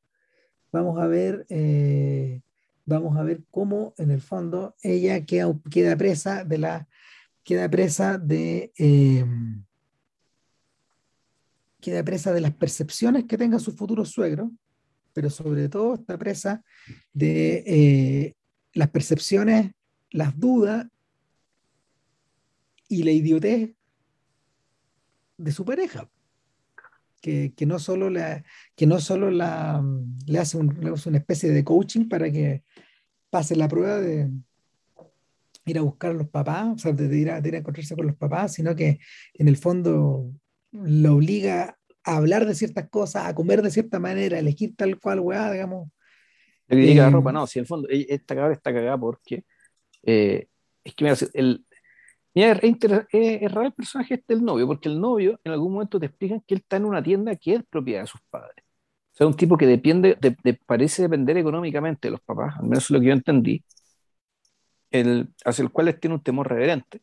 vamos a ver, eh, vamos a ver cómo en el fondo ella queda, presa de la, queda presa de, eh, queda presa de las percepciones que tenga su futuro suegro, pero sobre todo está presa de eh, las percepciones, las dudas y la idiotez de su pareja que, no solo, la, que no solo la, le, hace una especie de coaching para que pase la prueba de ir a buscar a los papás, o sea, de ir, a, encontrarse con los papás, sino que en el fondo lo obliga a hablar de ciertas cosas, a comer de cierta manera, a elegir tal cual weá, digamos. la eh, ropa, no, si en el fondo esta cagada está cagada porque eh, es que mira, el, Mira, es, raro el personaje este del novio, porque el novio en algún momento te explican que él está en una tienda que es propiedad de sus padres. O sea, un tipo que depende, de, parece depender económicamente de los papás, al menos es lo que yo entendí, el, hacia el cual tiene un temor reverente.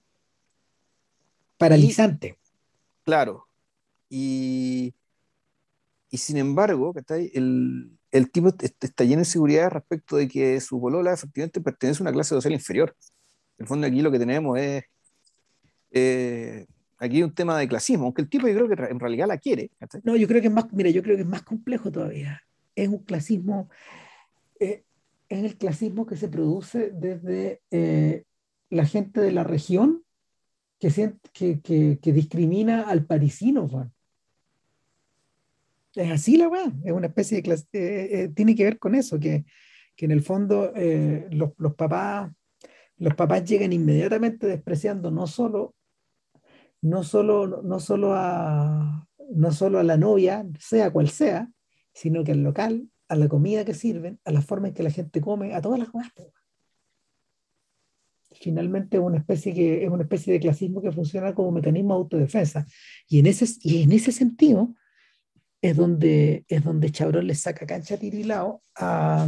Paralizante. claro. Y, y sin embargo, el, el tipo está lleno de seguridad respecto de que su bolola efectivamente pertenece a una clase social inferior. En el fondo aquí lo que tenemos es eh, aquí hay un tema de clasismo, aunque el tipo yo creo que en realidad la quiere. No, yo creo que es más, mira, yo creo que es más complejo todavía. Es un clasismo, eh, es el clasismo que se produce desde eh, la gente de la región que, que, que, que discrimina al parisino. Es así la weá, es una especie de clase, tiene que ver con eso, que, que en el fondo los, los papás los papás llegan inmediatamente despreciando no solo no solo, no solo, a, no solo a la novia, sea cual sea, sino que al local, a la comida que sirven, a la forma en que la gente come, a todas las cosas. Finalmente es una especie, que, es una especie de clasismo que funciona como mecanismo de autodefensa. Y en ese, y en ese sentido es donde, es donde Chabrón le saca cancha tirilao a,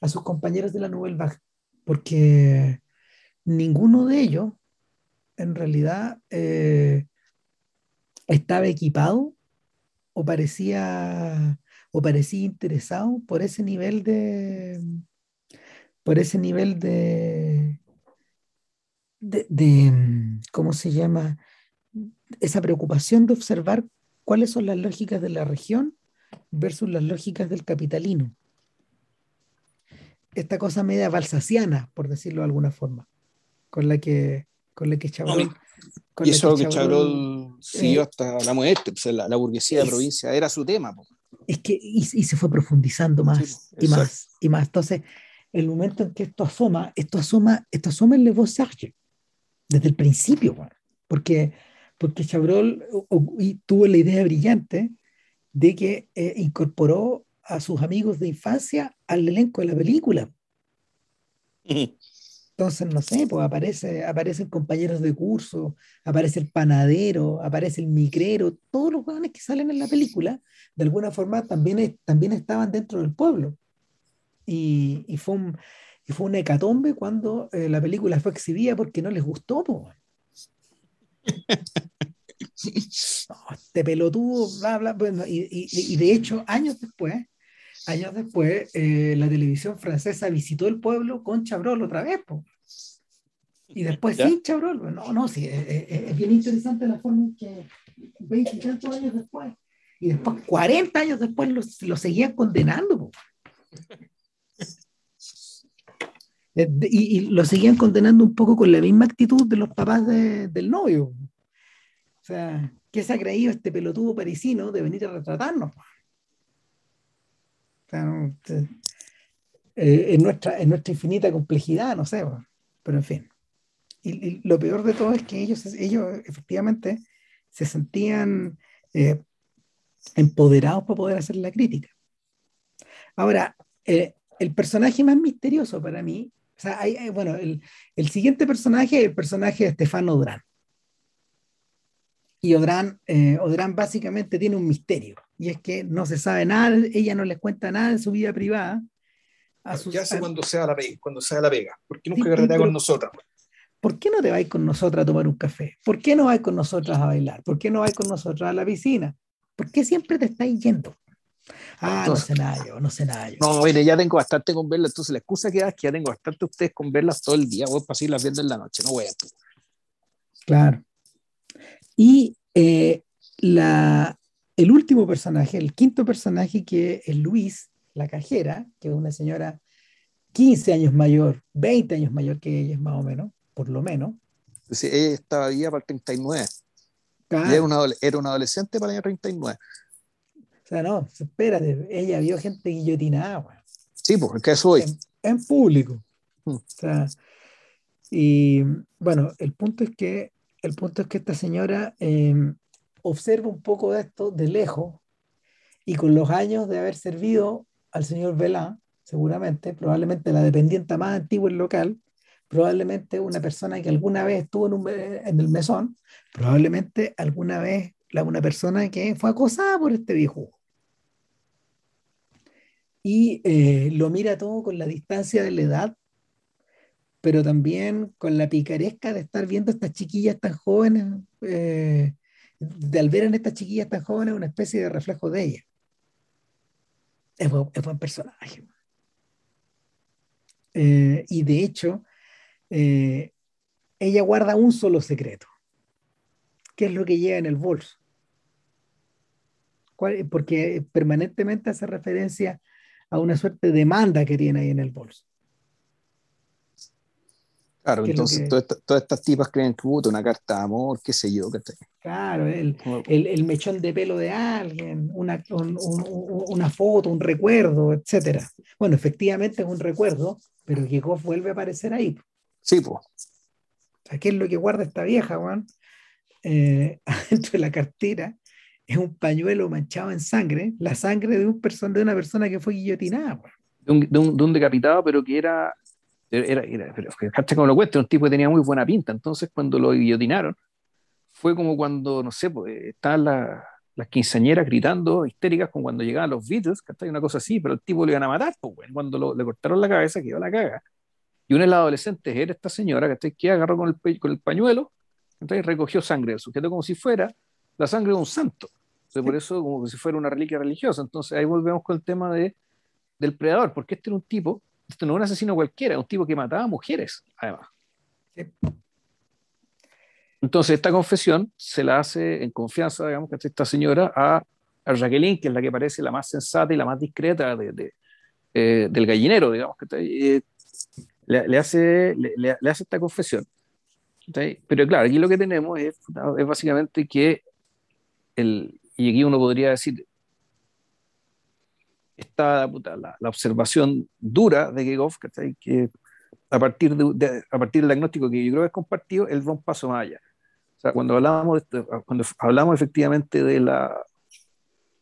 a sus compañeros de la Nouvelle Vague, porque ninguno de ellos en realidad eh, estaba equipado o parecía, o parecía interesado por ese nivel de, por ese nivel de, de, ¿cómo se llama? Esa preocupación de observar cuáles son las lógicas de la región versus las lógicas del capitalino. Esta cosa media balsaciana, por decirlo de alguna forma, con la que con la que Chabrol. y eso es lo que Chabrol siguió eh, hasta la muerte, pues, la, burguesía de provincia era su tema. Es que, y, se fue profundizando más y más y más. Entonces, el momento en que esto asoma, esto asoma, esto asoma en Le Beau desde el principio, porque, porque Chabrol tuvo la idea brillante de que eh, incorporó a sus amigos de infancia al elenco de la película. Entonces, no sé, pues aparece, aparecen compañeros de curso, aparece el panadero, aparece el micrero, todos los jóvenes que salen en la película, de alguna forma también, también estaban dentro del pueblo. Y, y fue, un, y una hecatombe cuando eh, la película fue exhibida porque no les gustó. este pelotudo, bla, bla, bueno, y, y, y, de hecho, años después, años después, eh, la televisión francesa visitó el pueblo con Chabrol otra vez. Y después sin Chabrol. No, no, sí, es, bien interesante la forma en que 20 y tantos años después, y después 40 años después lo, seguían condenando. Eh, y, lo seguían condenando un poco con la misma actitud de los papás del novio. O sea, ¿qué se ha creído este pelotudo parisino de venir a retratarnos? Eh, en, nuestra, en nuestra infinita complejidad, no sé, pero en fin. Y, lo peor de todo es que ellos, ellos efectivamente se sentían eh, empoderados para poder hacer la crítica. Ahora, eh, el personaje más misterioso para mí O sea, hay, bueno, el, el, siguiente personaje es el personaje de Stefano Odrán. Y Odrán, eh, Odrán básicamente tiene un misterio, y es que no se sabe nada, ella no les cuenta nada de su vida privada. A sus, ¿Qué hace cuando sea la pega? Cuando sea la pega? ¿Por qué nunca sí, con nosotras? ¿Por qué no te vais con nosotras a tomar un café? ¿Por qué no vais con nosotras a bailar? ¿Por qué no vais con nosotras a la piscina? ¿Por qué siempre te estáis yendo? Ah, no sé nada yo, no sé nada yo. No, mire, ya tengo bastante con verlas, entonces la excusa que da es que ya tengo bastante ustedes con verlas todo el día, voy para seguirlas viendo en la noche, no voy a Claro. Y eh, la, el último personaje, el quinto personaje, que es Luis, la cajera, que es una señora 15 años mayor, 20 años mayor que ella, más o menos, por lo menos. Sí, ella estaba viva para el 39. Era, una, era una adolescente para el año 39. O sea, no, espérate, ella vio gente guillotinada, Sí, porque eso hoy. En, público. Hmm. O sea, y bueno, el punto es que el punto es que esta señora em, observa un poco de esto de lejos y con los años de haber servido al señor Velán, seguramente, probablemente la dependiente más antigua del local, probablemente una persona que alguna vez estuvo en, en el mesón, probablemente alguna vez una persona que fue acosada por este viejo. Y eh, lo mira todo con la distancia de la edad, pero también con la picaresca de estar viendo a estas chiquillas tan jóvenes, eh, de al ver a estas chiquillas tan jóvenes una especie de reflejo de ella. Es buen, buen personaje. Eh, y de hecho, ella guarda un solo secreto, que es lo que lleva en el bolso porque permanentemente hace referencia a una suerte de demanda que tiene ahí en el bolso. Claro, entonces todas, estas tipas creen que una carta de amor, qué sé yo. Claro, el, el, mechón de pelo de alguien, una, una foto, un recuerdo, etc. Bueno, efectivamente es un recuerdo, pero que vuelve a aparecer ahí. Sí, pues. ¿Qué es lo que guarda esta vieja, Juan? Eh, dentro de la cartera es un pañuelo manchado en sangre, la sangre de, un de una persona que fue guillotinada. De un, de, un, decapitado, pero que era, era, era pero, como lo cuento, un tipo que tenía muy buena pinta, entonces cuando lo guillotinaron, fue como cuando, no sé, pues, estaban las quinceañeras gritando, histéricas, como cuando llegaban los Beatles, que una cosa así, pero el tipo le iban a matar, pues, cuando le cortaron la cabeza, quedó la caga. Y una de las adolescentes era esta señora, que agarró con el, con el pañuelo, entonces recogió sangre del sujeto como si fuera la sangre de un santo. por eso, como si fuera una reliquia religiosa. Entonces, ahí volvemos con el tema de, del predador, porque este era un tipo, este no es un asesino cualquiera, un tipo que mataba mujeres, además. Entonces, esta confesión se la hace en confianza, digamos, que esta señora a, a, Jacqueline, que es la que parece la más sensata y la más discreta de, eh, del gallinero, digamos, que eh, le, hace, le, hace esta confesión. Pero claro, aquí lo que tenemos es, es básicamente que el, y aquí uno podría decir, está la, la, observación dura de Gegoff, que a partir, de, a partir del diagnóstico que yo creo que es compartido, va un paso más cuando hablamos, cuando hablamos efectivamente de la,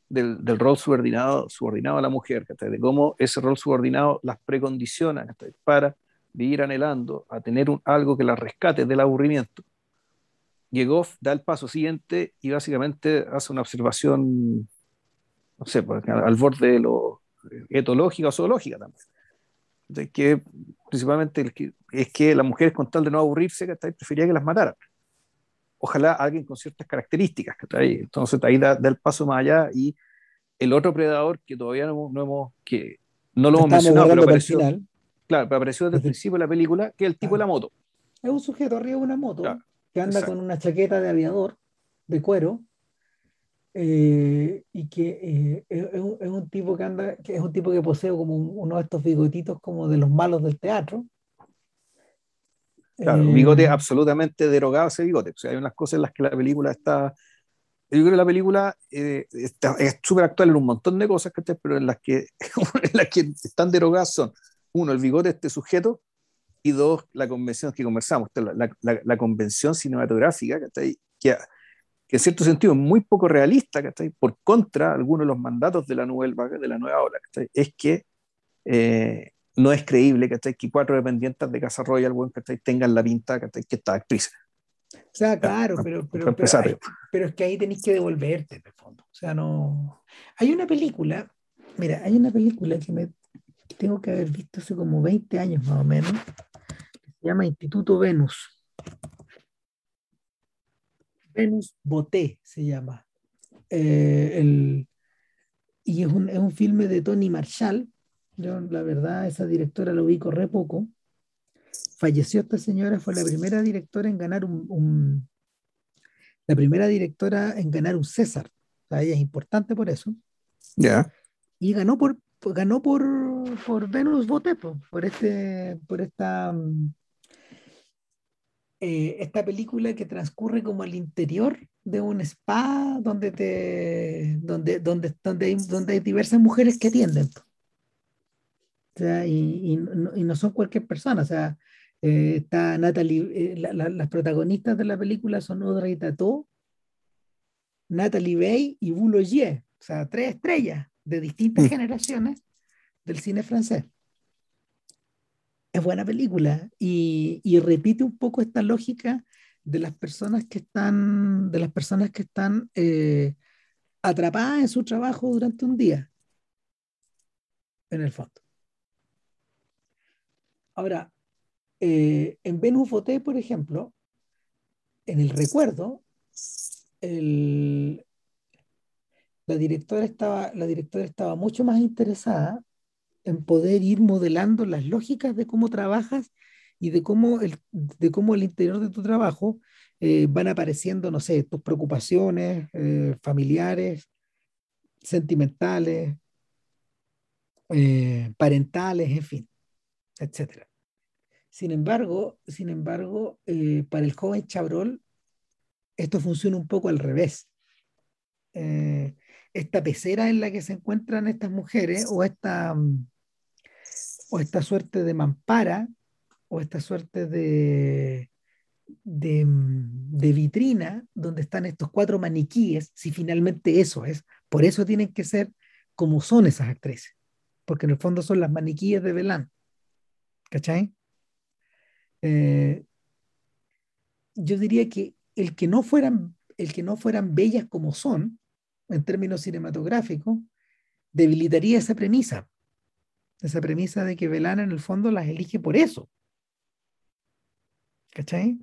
del, del, rol subordinado, subordinado a la mujer, de cómo ese rol subordinado las precondiciona para vivir anhelando a tener un, algo que la rescate del aburrimiento, llegó, da el paso siguiente y básicamente hace una observación, no sé, al borde de lo etológica o zoológica también. De que principalmente es que las mujeres con tal de no aburrirse, prefería que las mataran. Ojalá alguien con ciertas características, entonces ahí da, el paso más allá y el otro predador que todavía no, hemos, que no lo hemos mencionado, pero apareció, claro, pero apareció desde el principio de la película, que es el tipo de la moto. Es un sujeto arriba de una moto que anda con una chaqueta de aviador de cuero eh, y que eh, es, un, tipo que anda, que es un tipo que posee como uno de estos bigotitos como de los malos del teatro. Claro, un bigote eh, absolutamente derogado ese bigote. O sea, hay unas cosas en las que la película está. Yo creo que la película está, es súper actual en un montón de cosas, pero en las que, en las que están derogadas son, uno, el bigote de este sujeto, y dos, la convención que conversamos, la, la, la convención cinematográfica, que, que, en cierto sentido es muy poco realista, por contra algunos de los mandatos de la nueva, de la nueva ola, es que eh, no es creíble que cuatro dependientes de Casa Royal tengan la pinta que está actriz. O sea, claro, pero, pero, pero, es que ahí tenéis que devolverte, en el fondo. O sea, no. Hay una película, mira, hay una película que me tengo que haber visto hace como 20 años más o menos, que se llama Instituto Venus. Venus Boté se llama. Eh, el, y es un, es un filme de Tony Marshall. Yo, la verdad, esa directora lo vi re poco. Falleció esta señora, fue la primera directora en ganar un, la primera directora en ganar un César. O sea, ella es importante por eso. Ya. Y ganó por, ganó por, por Venus Boté, por, este, por esta, eh, esta película que transcurre como al interior de un spa donde te donde, donde, donde, hay, donde hay diversas mujeres que atienden. O sea, y, y, no, y, no, son cualquier persona. O sea, eh, está Natalie, eh, las protagonistas de la película son Audrey Tato, Natalie Bay y Boulo o sea, tres estrellas de distintas mm. generaciones del cine francés. Es buena película y, y, repite un poco esta lógica de las personas que están, de las personas que están eh, atrapadas en su trabajo durante un día, en el fondo. Ahora, eh, en Venus Voté, por ejemplo, en el recuerdo, la, directora estaba, la directora estaba mucho más interesada en poder ir modelando las lógicas de cómo trabajas y de cómo el, de cómo el interior de tu trabajo eh, van apareciendo, no sé, tus preocupaciones eh, familiares, sentimentales, parentales, en fin, etcétera. Sin embargo, sin embargo eh, para el joven Chabrol, esto funciona un poco al revés. Eh, esta pecera en la que se encuentran estas mujeres, o esta, o esta suerte de mampara, o esta suerte de, de, vitrina donde están estos cuatro maniquíes, si finalmente eso es, por eso tienen que ser como son esas actrices, porque en el fondo son las maniquíes de Belán. ¿Cachai? Eh, yo diría que el que no fueran, el que no fueran bellas como son, en términos cinematográficos, debilitaría esa premisa. Esa premisa de que Velana en el fondo las elige por eso. ¿Cachai?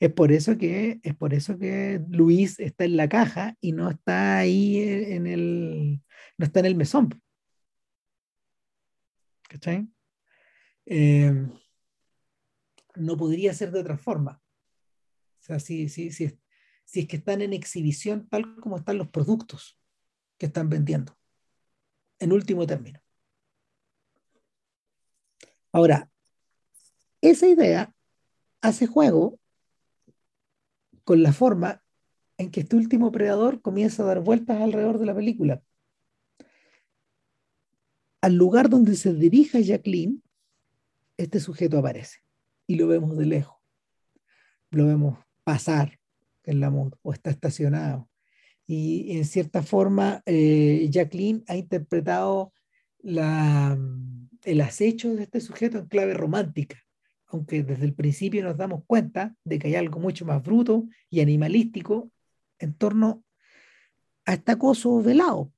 Es por eso que, es por eso que Luis está en la caja y no está ahí en el, no está en el mesón. ¿Cachai? Eh, no podría ser de otra forma. O sea, si, si, si, si es que están en exhibición tal como están los productos que están vendiendo, en último término. Ahora, esa idea hace juego con la forma en que este último predador comienza a dar vueltas alrededor de la película. Al lugar donde se dirija Jacqueline, este sujeto aparece y lo vemos de lejos. Lo vemos pasar en la moto o está estacionado. Y en cierta forma, eh, Jacqueline ha interpretado la, el acecho de este sujeto en clave romántica, aunque desde el principio nos damos cuenta de que hay algo mucho más bruto y animalístico en torno a este acoso velado.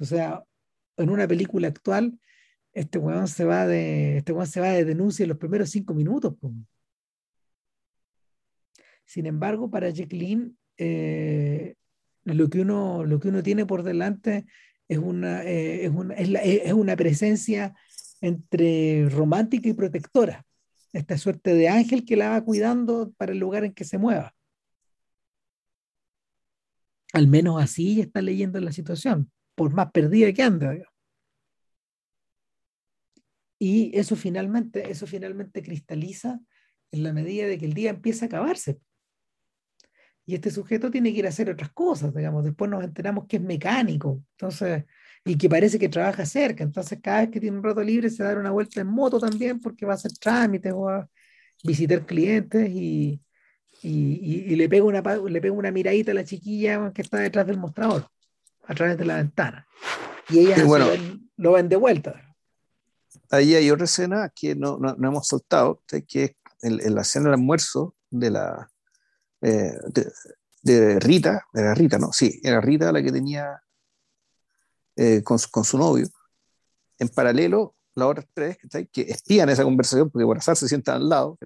O sea, en una película actual este weón se va de, este se va de denuncia en los primeros cinco minutos. Sin embargo, para Jacqueline, eh, lo, que uno, lo que uno tiene por delante es una, eh, es, una, es, una presencia entre romántica y protectora. Esta suerte de ángel que la va cuidando para el lugar en que se mueva. Al menos así está leyendo la situación, por más perdida que anda. Y eso finalmente, eso finalmente cristaliza en la medida de que el día empieza a acabarse. Y este sujeto tiene que ir a hacer otras cosas, digamos. Después nos enteramos que es mecánico, entonces, y que parece que trabaja cerca. Entonces, cada vez que tiene un rato libre, se da una vuelta en moto también, porque va a hacer trámites o a visitar clientes y, y, le, pega una, le pega una miradita a la chiquilla que está detrás del mostrador, a través de la ventana. Y ella lo ven de vuelta. Ahí hay otra escena que no, no, hemos soltado, que es en, la escena del almuerzo de la eh, de, Rita, era Rita, ¿no? Sí, era Rita la que tenía eh, con, con, su novio. En paralelo, las otras tres que espían esa conversación, porque por azar se sientan al lado,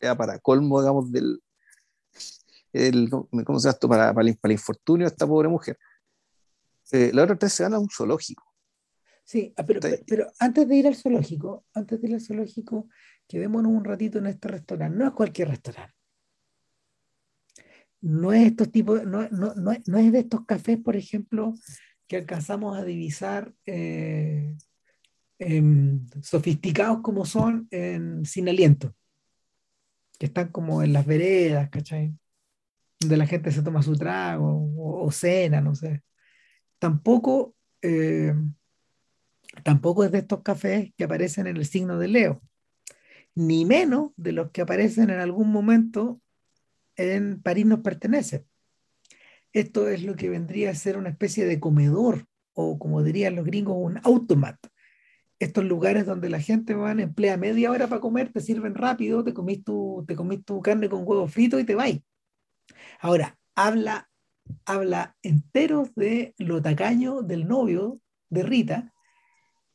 era para colmo, digamos, del, el, ¿cómo se llama esto? Para, para, el, infortunio de esta pobre mujer. Eh, la otra tres se van a un zoológico. Sí, ah, pero, pero, antes de ir al zoológico, antes de ir al zoológico, quedémonos un ratito en este restaurante. No es cualquier restaurante. No es estos tipos, no, no, no, no es de estos cafés, por ejemplo, que alcanzamos a divisar eh, em, sofisticados como son en, sin aliento, que están como en las veredas, ¿cachai? donde la gente se toma su trago o, cena, no sé. Tampoco, eh, tampoco es de estos cafés que aparecen en el signo de Leo, ni menos de los que aparecen en algún momento en París nos pertenece. Esto es lo que vendría a ser una especie de comedor o como dirían los gringos, un automat. Estos lugares donde la gente va, emplea media hora para comer, te sirven rápido, te comís tu, te comís tu carne con huevo frito y te vais. Ahora, habla, habla enteros de lo tacaño del novio de Rita,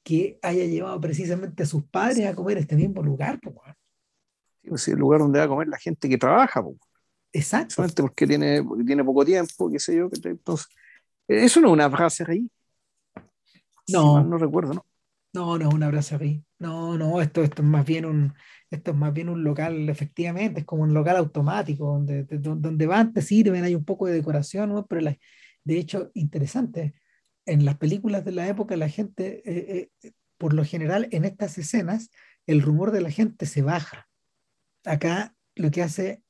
que haya llevado precisamente a sus padres a comer este mismo lugar. Pues el lugar donde va a comer la gente que trabaja. Exacto. Porque tiene, tiene poco tiempo, qué sé yo. Entonces, eso no es una brasserie. No. no recuerdo, ¿no? No, no es una brasserie. No, no, esto, esto es más bien un, esto es más bien un local, efectivamente, es como un local automático, donde, donde van, te sirven, hay un poco de decoración, pero de hecho, interesante, en las películas de la época la gente, eh, eh, por lo general, en estas escenas, el rumor de la gente se baja. Acá lo que hace,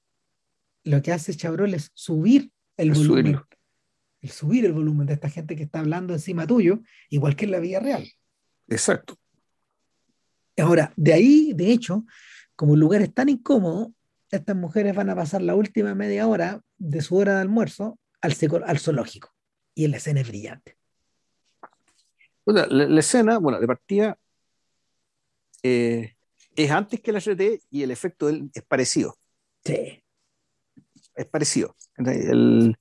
lo que hace Chabrol es subir el volumen. El subir el volumen de esta gente que está hablando encima tuyo, igual que en la vida real. Exacto. Ahora, de ahí, de hecho, como el lugar es tan incómodo, estas mujeres van a pasar la última media hora de su hora de almuerzo al, al zoológico. Y la escena es brillante. la, escena, bueno, de partida eh, es antes que la RT y el efecto es parecido. Sí. Es parecido. El,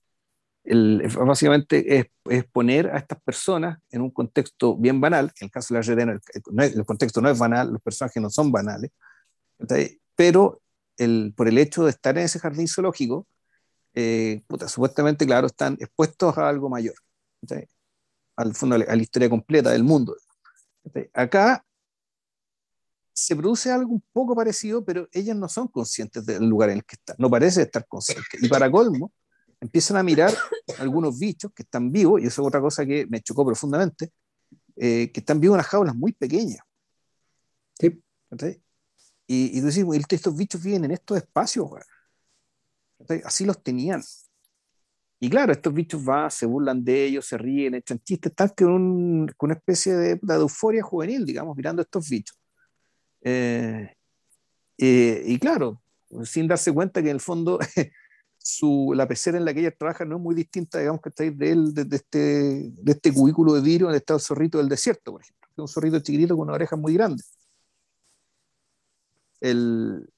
el, básicamente es, es, poner a estas personas en un contexto bien banal. En el caso de la RT, el, contexto no es banal, los personajes no son banales pero el, por el hecho de estar en ese jardín zoológico, eh, supuestamente, claro, están expuestos a algo mayor, al fondo, a la, historia completa del mundo. Acá se produce algo un poco parecido, pero ellas no son conscientes del lugar en el que están, no parece estar conscientes. Y para colmo, empiezan a mirar algunos bichos que están vivos, y eso es otra cosa que me chocó profundamente, eh, que están vivos en las jaulas muy pequeñas. Sí. Y, y tú decís, estos bichos viven en estos espacios, así los tenían. Y claro, estos bichos van, se burlan de ellos, se ríen, echan chistes, están con, con una especie de, de, euforia juvenil, digamos, mirando a estos bichos. Eh, eh, y claro, sin darse cuenta que en el fondo su, la pecera en la que ella trabaja no es muy distinta, digamos, que estáis de él, de, este, de este cubículo de vidrio donde está el zorrito del desierto, por ejemplo, un zorrito chiquitito con una oreja muy grande. El,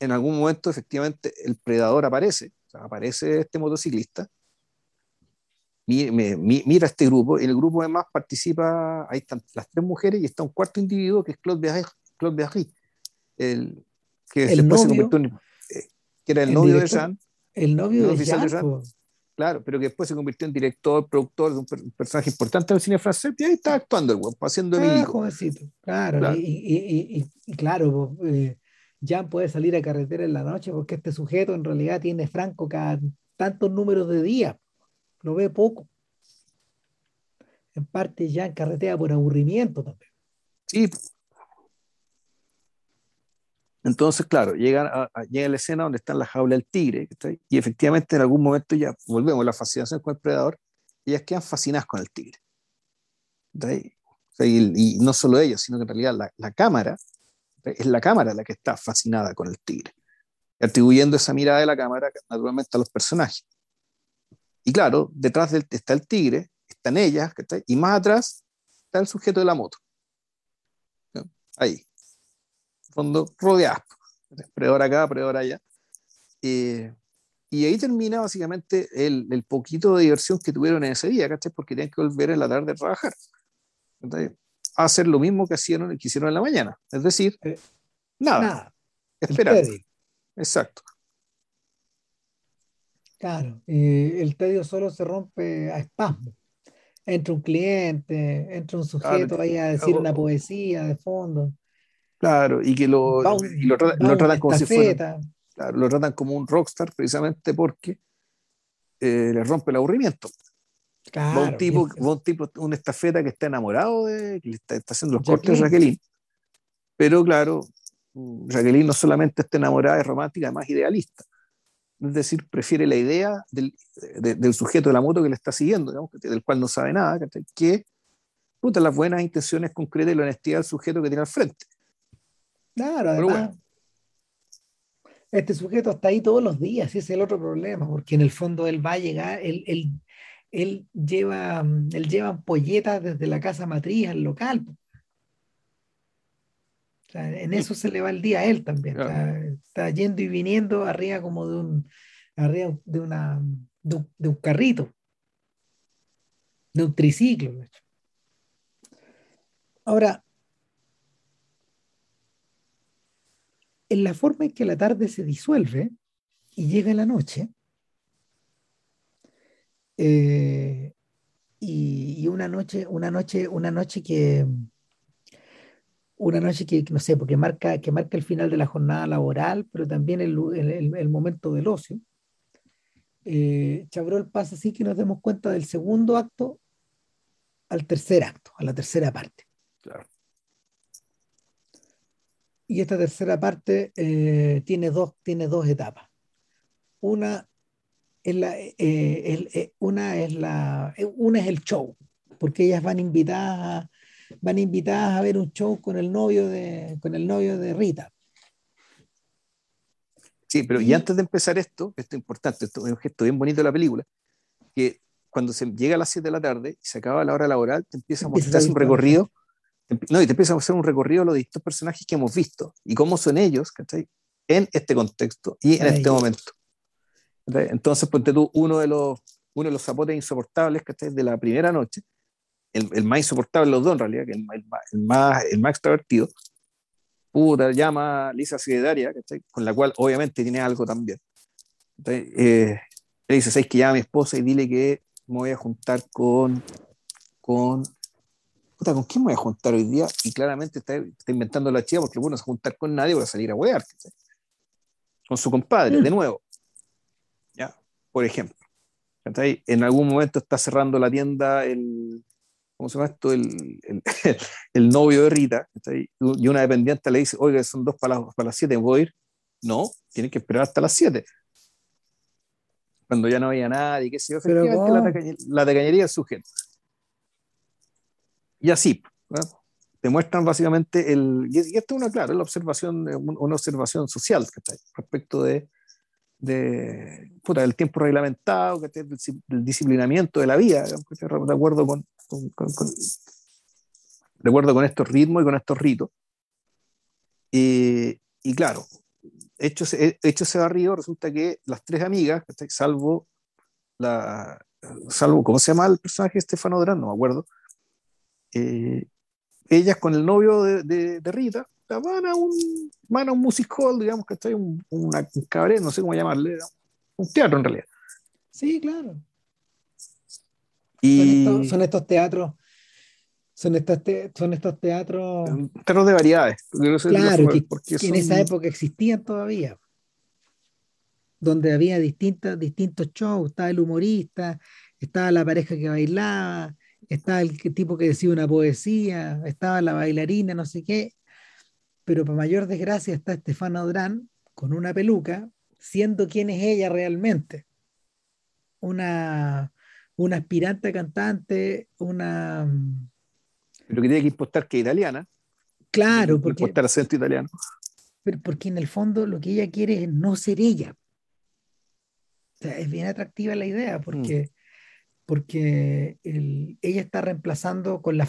en algún momento efectivamente el predador aparece, aparece este motociclista, mira, este grupo, y el grupo además participa, ahí están las tres mujeres y está un cuarto individuo que es Claude Berry, el, que el después novio, se convirtió en, eh, que era el, novio de Jean. El novio de Jean. Claro, pero que después se convirtió en director, productor de un, personaje importante del cine francés, y ahí está actuando el weón, haciendo ah, jovencito, claro, claro. Y, y, y, claro, eh, Jan puede salir a carretera en la noche porque este sujeto en realidad tiene franco cada tantos números de días, lo ve poco. En parte Jan carretea por aburrimiento también. Sí. Entonces, claro, llega a, llega la escena donde está la jaula del tigre, y efectivamente en algún momento ya volvemos a la fascinación con el predador, ellas quedan fascinadas con el tigre. y, no solo ellos, sino que en realidad la, la cámara es la cámara la que está fascinada con el tigre, atribuyendo esa mirada de la cámara naturalmente a los personajes. Y claro, detrás del, está el tigre, están ellas, y más atrás está el sujeto de la moto. Ahí. Fondo rodeado. Predador acá, predador allá. Eh, y ahí termina básicamente el, el, poquito de diversión que tuvieron en ese día, ¿cachai? Porque tenían que volver en la tarde a trabajar. A hacer lo mismo que, hicieron, que hicieron en la mañana. Es decir, eh, nada. nada. Esperar. Exacto. Claro, eh, el tedio solo se rompe a espasmo. Entra un cliente, entra un sujeto ahí a decir una poesía de fondo. Claro, y que lo, lo, tratan como si fuera. lo tratan como un rockstar precisamente porque eh, le rompe el aburrimiento. Claro, un tipo, un tipo, una estafeta que está enamorado de, que le está, haciendo los cortes a Jacqueline. Pero claro, Jacqueline no solamente está enamorada, es romántica, además idealista es decir, prefiere la idea del, del, sujeto de la moto que le está siguiendo, digamos, del cual no sabe nada, que puta, las buenas intenciones concretas y la honestidad del sujeto que tiene al frente. Claro, además, este sujeto está ahí todos los días, ese es el otro problema, porque en el fondo él va a llegar, él, él, él lleva, él lleva ampolletas desde la casa matriz al local en eso se le va el día a él también. Está, yendo y viniendo arriba como de un, arriba de, una, de, un, carrito, de un triciclo. Ahora, en la forma en que la tarde se disuelve y llega la noche, eh, y, una noche, una noche, una noche que, una noche que, no sé, porque marca, que marca el final de la jornada laboral, pero también el, el, momento del ocio. Eh, Chabrol pasa así que nos demos cuenta del segundo acto al tercer acto, a la tercera parte. Claro. Y esta tercera parte eh, tiene, dos, tiene dos etapas. Una es, la, eh, una, es la, una es el show, porque ellas van invitadas a van invitadas a ver un show con el novio de, con el novio de Rita. Sí, pero y, antes de empezar esto, esto es importante, esto es un gesto bien bonito de la película, que cuando se llega a las 7 de la tarde y se acaba la hora laboral, te empieza a mostrar un recorrido, no, y te empieza a hacer un recorrido de los distintos personajes que hemos visto y cómo son ellos, ¿cachai? En este contexto y en este momento. Entonces, ponte tú, uno de los, uno de los zapotes insoportables, ¿cachai? De la primera noche, el, más insoportable de los dos en realidad, que el, el, más, el más extrovertido, puta, llama Lisa Secretaria, con la cual obviamente tiene algo también. Entonces, eh, le dice, ¿sabes que llama a mi esposa y dile que me voy a juntar con, con, puta, ¿con quién me voy a juntar hoy día? Y claramente está, está inventando la chica porque bueno, se juntar con nadie para salir a huear, con su compadre, de mm. nuevo. ¿Ya? Por ejemplo. En algún momento está cerrando la tienda el, ¿cómo se llama esto? El, el, novio de Rita, y una dependiente le dice, oiga, son dos para, para las siete, ¿puedo ir? No, tiene que esperar hasta las siete. Cuando ya no había nadie, qué sé yo, efectivamente la, tacañería del sujeto. Y así, te muestran básicamente el. Y, esto es una, claro, la observación, una observación social respecto de, de puta, del tiempo reglamentado, del, del disciplinamiento de la vida, de acuerdo con, de acuerdo con estos ritmos y con estos ritos. y claro, hecho, hecho ese barrio, resulta que las tres amigas, salvo la, salvo, ¿cómo se llama el personaje Estefano Durán? No me acuerdo. Eh, ellas con el novio de, de, Rita van a un, van a un music hall, digamos que está un, una, un cabaret, no sé cómo llamarle, un teatro en realidad. Sí, claro. Y... Son, estos, teatros son estos, son estos teatros. Teatros de variedades. claro, que, en esa época existían todavía. Donde había distintos, distintos shows. Estaba el humorista, estaba la pareja que bailaba, estaba el tipo que decía una poesía, estaba la bailarina, no sé qué. Pero para mayor desgracia está Estefano Durán con una peluca, siendo quien es ella realmente. Una, una aspirante cantante, una... Pero que tiene que impostar que italiana. Claro, porque... Impostar acento italiano. Pero porque en el fondo lo que ella quiere es no ser ella. O sea, es bien atractiva la idea, porque, porque ella está reemplazando con la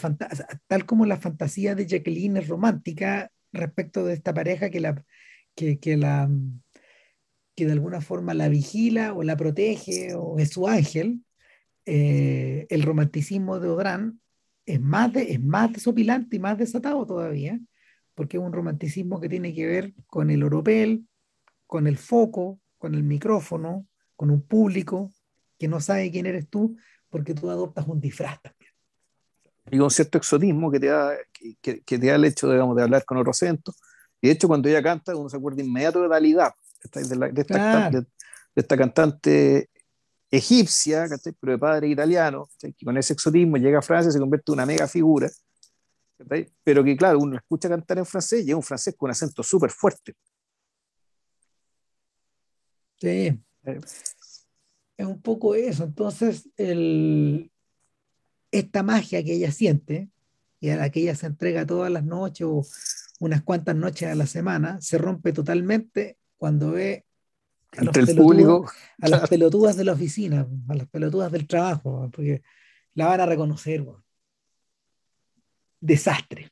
tal como la fantasía de Jacqueline es romántica respecto de esta pareja que la que, que la que de alguna forma la vigila o la protege o es su ángel, eh, el romanticismo de Odrán es más, es más desopilante y más desatado todavía, porque es un romanticismo que tiene que ver con el oropel, con el foco, con el micrófono, con un público que no sabe quién eres tú, porque tú adoptas un disfraz también. Y con cierto exotismo que te da, que, que te da el hecho digamos, de hablar con otro acento. Y de hecho, cuando ella canta, uno se acuerda inmediato de Dalida, de, esta, cantante egipcia, pero de padre italiano, que con ese exotismo llega a Francia y se convierte en una mega figura, pero que claro, uno escucha cantar en francés y es un francés con un acento súper fuerte. Sí. Es un poco eso. Entonces, el, esta magia que ella siente y a la que ella se entrega todas las noches o unas cuantas noches a la semana, se rompe totalmente cuando ve a el público. A las pelotudas de la oficina, a las pelotudas del trabajo, porque la van a reconocer. Desastre.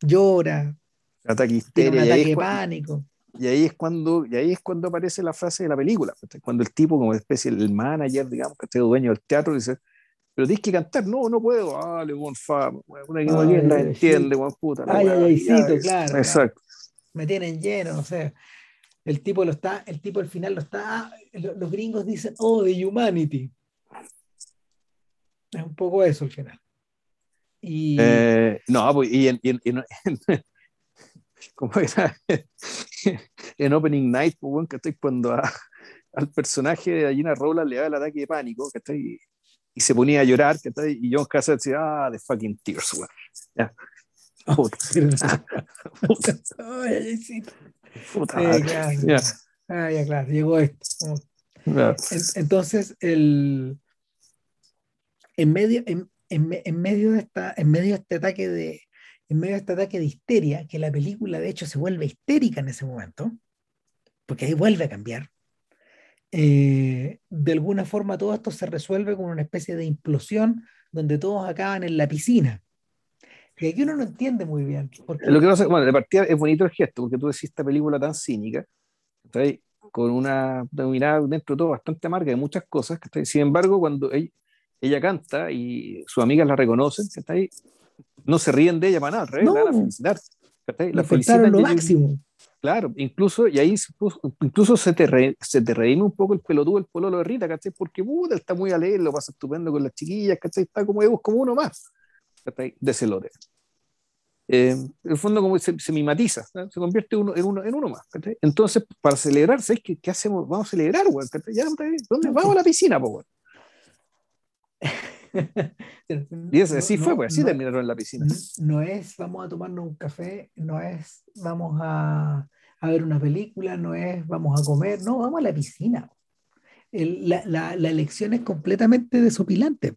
Llora. Ataque tiene un ataque pánico. Y ahí, es cuando, y ahí es cuando aparece la frase de la película. Cuando el tipo, como especie, el manager, digamos, que es dueño del teatro, dice, pero tienes que cantar, no, no puedo, dale, buen fama, una que no entiende, buen puta. Ay, ay, ay, claro. Exacto. Me tienen lleno, o sea, el tipo lo está, el tipo al final lo está, los gringos dicen, oh, the humanity. Es un poco eso al final. Y... Eh, no, pues, y en, en, en, como era en Opening Night, pues, bueno, que estoy cuando al personaje de Gina Rolla le da el ataque de pánico, que estoy y se ponía a llorar, que y John Cassett decía, ah, the fucking tears, weón. Ya. Puta. Puta eh, claro, Ah, ya, claro, llegó esto. Entonces, el, en, medio, en, en, medio de esta, en medio de este ataque de, en medio de este ataque de histeria, que la película de hecho se vuelve histérica en ese momento, porque ahí vuelve a cambiar. Eh, de alguna forma todo esto se resuelve con una especie de implosión donde todos acaban en la piscina. Y aquí uno no entiende muy bien. Lo que pasa, bueno, de partida es bonito el gesto, porque tú decís esta película tan cínica, con una, mirada dentro de todo bastante amarga de muchas cosas, sin embargo, cuando ella, canta y sus amigas la reconocen, no se ríen de ella para nada, al revés, la felicitar. La felicitan lo máximo. Claro, incluso, y ahí incluso se te, re, se te reíme un poco el pelotudo, el pololo de Rita, ¿cachai? Porque puta, está muy alegre, lo pasa estupendo con las chiquillas, ¿cachai? Está como, como uno más, ¿cachai? De celote. Eh, en el fondo como se, se mimatiza, se convierte uno, en, uno, en uno más. Entonces, para celebrar, ¿sabes qué, qué hacemos? Vamos a celebrar, güey. Ya, ¿Dónde? Vamos a la piscina, po, güey. y así fue, pues así terminaron en la piscina. No es vamos a tomarnos un café, no es vamos a, a ver una película, no es vamos a comer, no, vamos a la piscina. la, la, la, elección es completamente desopilante.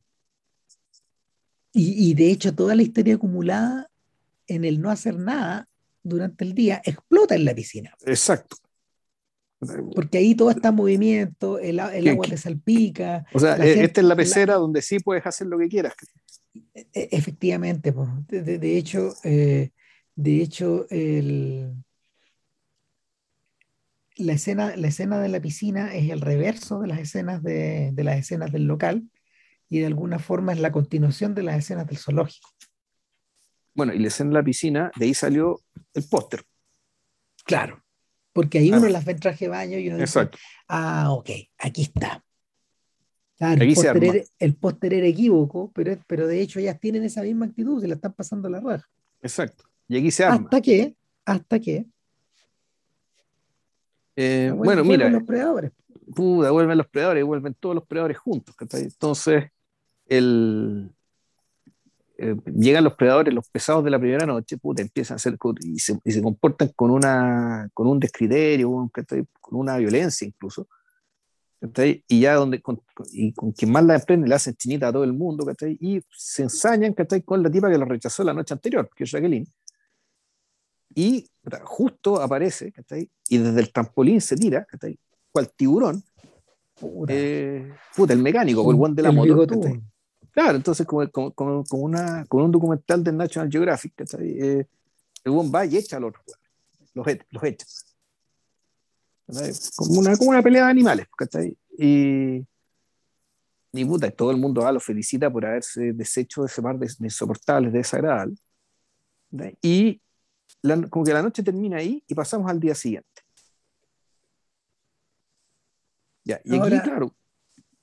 Y, y, de hecho, toda la historia acumulada en el no hacer nada durante el día explota en la piscina. Exacto. Porque ahí todo está en movimiento, el, el agua te salpica. O sea, e, esta es la pecera donde sí puedes hacer lo que quieras. E, e, efectivamente, de, de, hecho, eh, de hecho, el, la, escena, la escena de la piscina es el reverso de las escenas de, de las escenas del local y de alguna forma es la continuación de las escenas del zoológico. Bueno, y la escena de la piscina, de ahí salió el póster. Claro porque ahí uno las ve en traje de baño y uno dice, ah, ok, aquí está. el, póster era, equívoco, pero, pero de hecho ellas tienen esa misma actitud, se la están pasando la raja. Exacto. Y aquí se arma. ¿Hasta qué? ¿Hasta qué? Eh, bueno, mira. los predadores. Vuelven los predadores, vuelven todos los predadores juntos. Entonces, el, eh, llegan los predadores, los pesados de la primera noche, puta, empiezan a hacer y se, y se comportan con, una, con un descriterio, con, una violencia incluso. Y ya donde, con, y con quien más la emprende le hacen chinita a todo el mundo, y se ensañan con la tipa que lo rechazó la noche anterior, que es Jacqueline. Y justo aparece, y desde el trampolín se tira, cual tiburón, eh, puta, el mecánico, el buen de la moto. Claro, entonces como, como, una, con un documental de National Geographic, eh, el buen va y echa a los los, los echa. Como una, como una pelea de animales, ¿cachai? Y, y puta, todo el mundo lo felicita por haberse deshecho de ese mar de, insoportables, desagradables. Y como que la noche termina ahí y pasamos al día siguiente. Ya, y aquí, claro,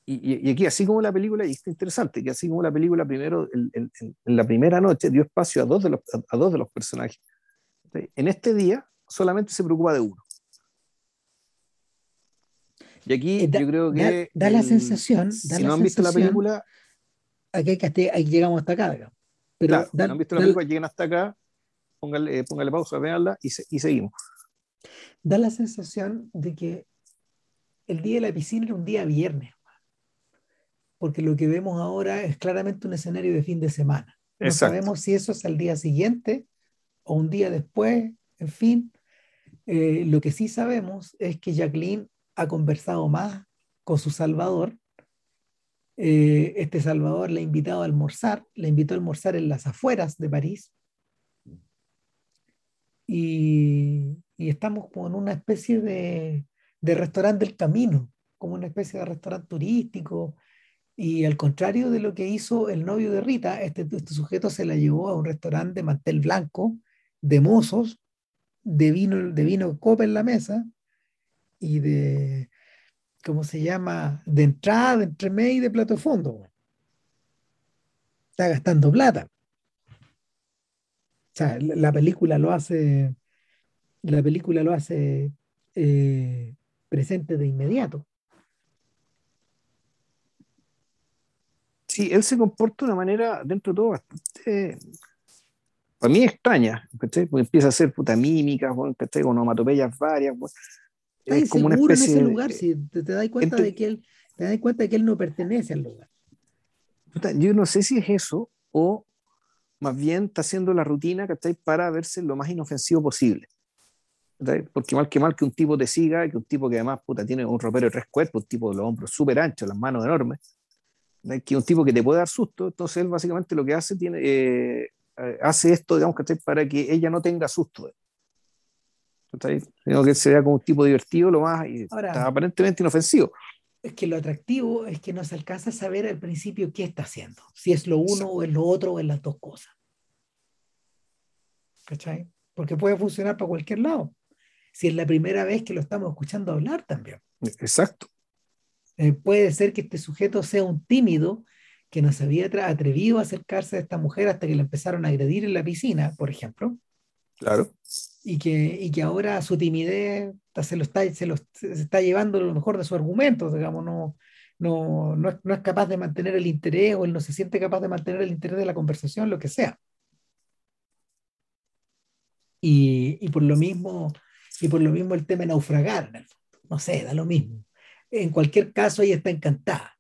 y, aquí, así como la película, y es interesante, que así como la película primero, en, la primera noche dio espacio a dos de los, a, dos de los personajes. En este día solamente se preocupa de uno. Y aquí eh, yo creo que. Da, la sensación. si no han visto la película. Aquí, aquí llegamos hasta acá. Pero si no han visto la película, lleguen hasta acá, póngale, póngale pausa, véanla y, y seguimos. Da la sensación de que el día de la piscina era un día viernes, porque lo que vemos ahora es claramente un escenario de fin de semana. No sabemos si eso es al día siguiente o un día después, en fin. Eh, lo que sí sabemos es que Jacqueline ha conversado más con su Salvador. Eh, este Salvador le ha invitado a almorzar, le invitó a almorzar en las afueras de París. Y, y estamos como en una especie de, de restaurante del camino, como una especie de restaurante turístico. Y al contrario de lo que hizo el novio de Rita, este, este sujeto se la llevó a un restaurante de mantel blanco, de mozos, de vino, de vino copa en la mesa y de, ¿cómo se llama? De entrada, de entremés y de plato fondo. Está gastando plata. O sea, la, película lo hace, la película lo hace eh, presente de inmediato. Sí, él se comporta de una manera, dentro de todo, bastante, para mí extraña, Porque empieza a hacer puta mímicas, con onomatopeyas varias. Es como una especie en ese lugar, si te, das cuenta de que él, te das cuenta de que él no pertenece al lugar. Yo no sé si es eso o más bien está haciendo la rutina para verse lo más inofensivo posible. Porque mal que mal que un tipo te siga, que un tipo que además puta, tiene un ropero de tres cuerpos, un tipo de los hombros súper anchos, las manos enormes, que un tipo que te puede dar susto, entonces él básicamente lo que hace, tiene, eh, hace esto, digamos, para que ella no tenga susto. Sino que se vea como un tipo divertido, lo más aparentemente inofensivo. Es que lo atractivo es que no se alcanza a saber al principio qué está haciendo, si es lo uno o es lo otro o es las dos cosas. ¿Cachai? Porque puede funcionar para cualquier lado si es la primera vez que lo estamos escuchando hablar también. Exacto. Eh, puede ser que este sujeto sea un tímido que no se había atrevido a acercarse a esta mujer hasta que le empezaron a agredir en la piscina, por ejemplo. Claro. Y que, y que ahora su timidez se lo, está, se lo está llevando lo mejor de su argumento, digamos, no, no, no, es, no es capaz de mantener el interés o él no se siente capaz de mantener el interés de la conversación, lo que sea. Y, y por lo mismo, y por lo mismo el tema de naufragar, no sé, da lo mismo. En cualquier caso, ella está encantada.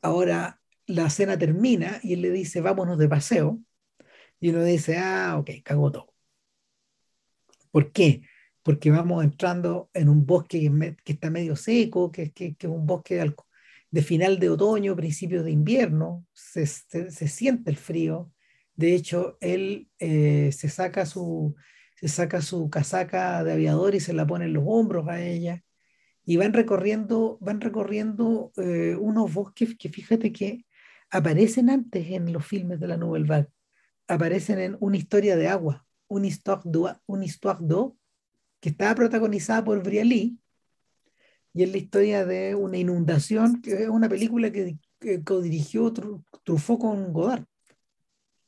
Ahora la cena termina y él le dice, vámonos de paseo. Y uno dice, ah, ok, cagó todo. ¿Por qué? Porque vamos entrando en un bosque que, está medio seco, que, que, que es un bosque de, final de otoño, principio de invierno, se, se siente el frío, de hecho, él eh, se, saca su, se saca su casaca de aviador y se la pone en los hombros a ella. Y van recorriendo, van recorriendo eh, unos bosques que fíjate que aparecen antes en los filmes de la Nouvelle Vague. Aparecen en Una historia de agua, Una histoire d'eau, que estaba protagonizada por Brialy, y es la historia de una inundación, que es una película que, que dirigió Truffaut con Godard.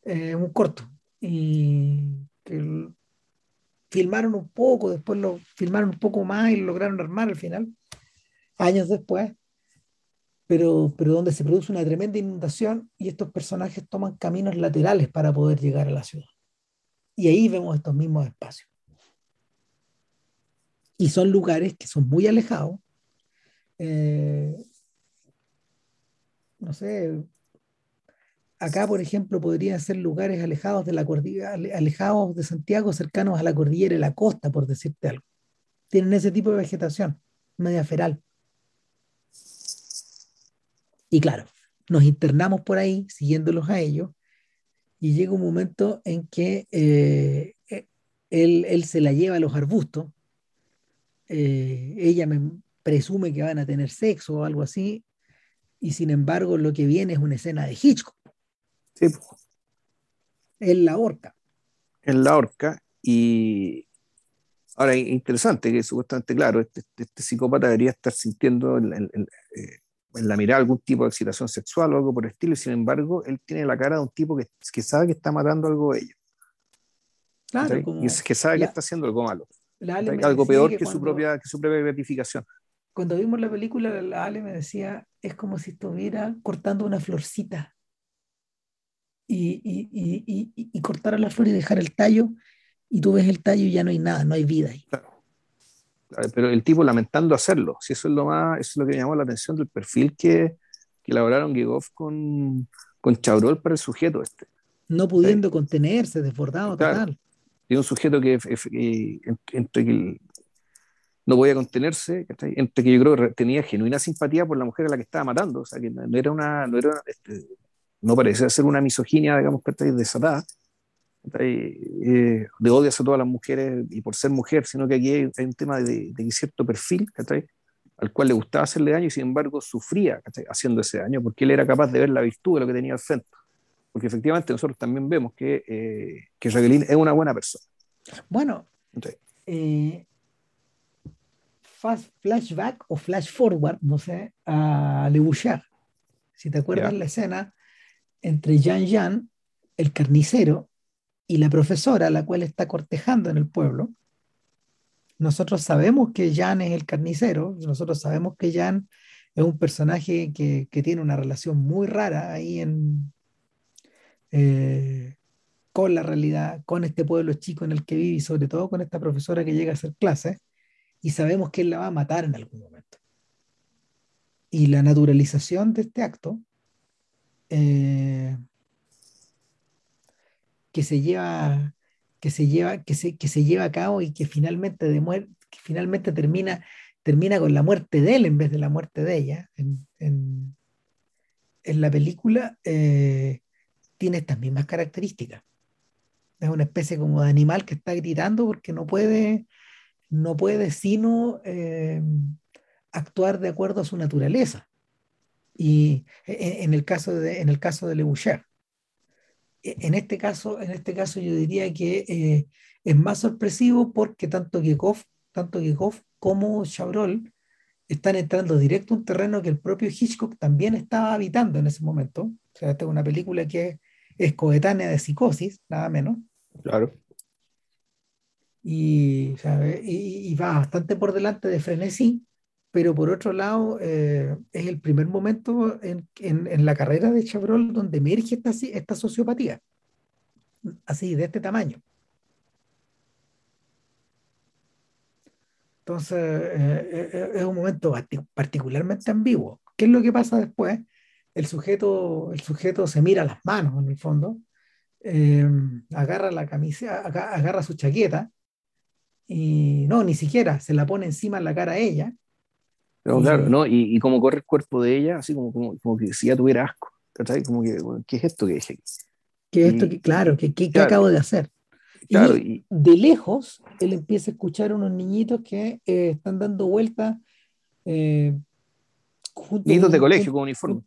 Eh, un corto. Y que filmaron un poco, después lo filmaron un poco más y lo lograron armar al final, años después. Pero, pero donde se produce una tremenda inundación y estos personajes toman caminos laterales para poder llegar a la ciudad. Y ahí vemos estos mismos espacios. Y son lugares que son muy alejados. Eh, no sé, acá, por ejemplo, podrían ser lugares alejados de la cordillera, alejados de Santiago, cercanos a la cordillera y la costa, por decirte algo. Tienen ese tipo de vegetación, media feral. Y claro, nos internamos por ahí, siguiéndolos a ellos, y llega un momento en que eh, eh, él, se la lleva a los arbustos, eh, ella me presume que van a tener sexo o algo así, y sin embargo lo que viene es una escena de Hitchcock. Sí. Él la horca. En la horca, y ahora interesante que supuestamente, claro, este, este psicópata debería estar sintiendo el, en la mirada algún tipo de excitación sexual o algo por el estilo, y sin embargo, él tiene la cara de un tipo que, que sabe que está matando algo de ellos. Claro, y es que sabe que está haciendo algo malo. Algo peor que, su propia, que su propia gratificación. Cuando vimos la película, la Ale me decía, es como si estuviera cortando una florcita. Y, y, y, y, cortar a la flor y dejar el tallo, y tú ves el tallo y ya no hay nada, no hay vida ahí. Claro pero el tipo lamentando hacerlo. Si eso es lo más, eso es lo que llamó la atención del perfil que, que elaboraron Gigov con, con Chabrol para el sujeto este. No pudiendo contenerse, desbordado total. Y un sujeto que, entre que no podía contenerse, entre que yo creo que tenía genuina simpatía por la mujer a la que estaba matando, o sea, que no era una, no, era, este, no parecía ser una misoginia, digamos, desatada, eh, de odio a todas las mujeres y por ser mujer, sino que aquí hay, un tema de, de, cierto perfil al cual le gustaba hacerle daño y sin embargo sufría haciendo ese daño porque él era capaz de ver la virtud de lo que tenía al frente. Porque efectivamente nosotros también vemos que, eh, que Jacqueline es una buena persona. Bueno, eh, fast flashback o flash forward, no sé, a Le Bouchard. Si te acuerdas la escena entre Jean Jean, el carnicero, y la profesora, la cual está cortejando en el pueblo, nosotros sabemos que Jan es el carnicero, nosotros sabemos que Jan es un personaje que, tiene una relación muy rara ahí en, eh, con la realidad, con este pueblo chico en el que vive y sobre todo con esta profesora que llega a hacer clases, y sabemos que él la va a matar en algún momento. Y la naturalización de este acto eh, que se lleva, que se lleva, que se, que se lleva a cabo y que finalmente, de que finalmente termina, termina con la muerte de él en vez de la muerte de ella. En, en, la película eh, tiene estas mismas características. Es una especie como de animal que está gritando porque no puede, no puede sino eh, actuar de acuerdo a su naturaleza. Y en, el caso de, en el caso de Le Boucher en este caso, en este caso yo diría que eh, es más sorpresivo porque tanto Gekov, tanto como Chabrol están entrando directo a un terreno que el propio Hitchcock también estaba habitando en ese momento. O sea, esta es una película que es coetánea de psicosis, nada menos. Claro. Y, y, va bastante por delante de Frenesí, pero por otro lado eh, es el primer momento en, en, la carrera de Chabrol donde emerge esta, esta sociopatía, así, de este tamaño. Entonces, eh, eh, es un momento particularmente ambiguo. ¿Qué es lo que pasa después? El sujeto, el sujeto se mira las manos, en el fondo, agarra la camisa, agarra su chaqueta y no, ni siquiera se la pone encima en la cara a ella claro, ¿no? Y, y, como corre el cuerpo de ella, así como, como, como que si ya tuviera asco, Como que, ¿qué es esto que dije ¿Qué es esto que, claro, ¿qué, qué, acabo de hacer? Claro, y, de lejos, él empieza a escuchar a unos niñitos que eh, están dando vueltas. Eh, niñitos de colegio con uniforme.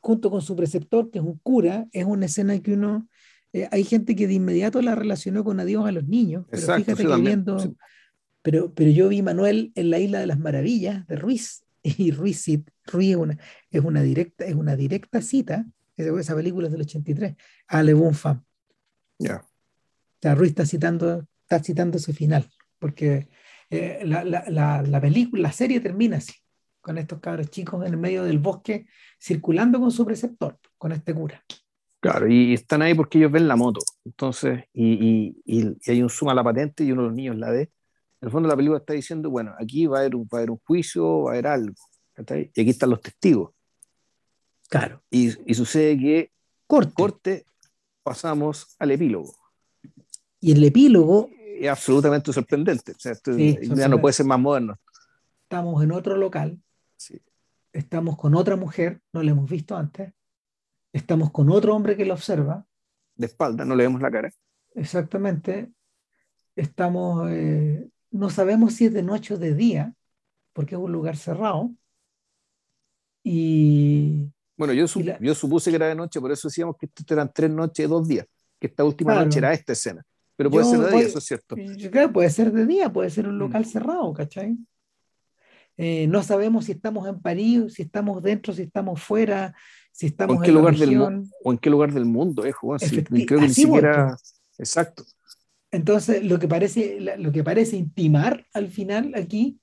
Junto con su preceptor, que es un cura, es una escena que uno. Eh, hay gente que de inmediato la relacionó con adiós a los niños. Pero fíjate que viendo, pero, pero yo vi Manuel en la Isla de las Maravillas de Ruiz, y Ruiz, Ruiz es, una, es, una directa, es una directa cita, esa película es del 83, a Le Bon Femme. Ya. Ruiz está citando, está citando ese final, porque eh, la, la, la, película, la serie termina así, con estos cabros chicos en el medio del bosque, circulando con su preceptor, con este cura. Claro, y están ahí porque ellos ven la moto, entonces, y, y, y hay un suma a la patente y uno de los niños la ve, en el fondo la película está diciendo, bueno, aquí va a haber un, va a haber un juicio, va a haber algo, y aquí están los testigos. Claro. Y, y, sucede que Corte. Corte, pasamos al epílogo. Y el epílogo... Es absolutamente sorprendente. O sea, ya no puede ser más moderno. Estamos en otro local. Estamos con otra mujer, no la hemos visto antes. Estamos con otro hombre que la observa. De espalda, no le vemos la cara. Exactamente. Estamos, eh, no sabemos si es de noche o de día, porque es un lugar cerrado. Y. Bueno, yo, yo supuse que era de noche, por eso decíamos que esto eran tres noches, dos días, que esta última noche era esta escena. Pero puede ser de día, eso es cierto. Claro, puede ser de día, puede ser un mm. local cerrado, ¿cachai? Eh, no sabemos si estamos en París, si estamos dentro, si estamos fuera, si estamos ¿O en qué lugar del o en qué lugar del mundo, eh, Juan? creo que ni siquiera. Exacto. Entonces, lo que parece, lo que parece intimar al final aquí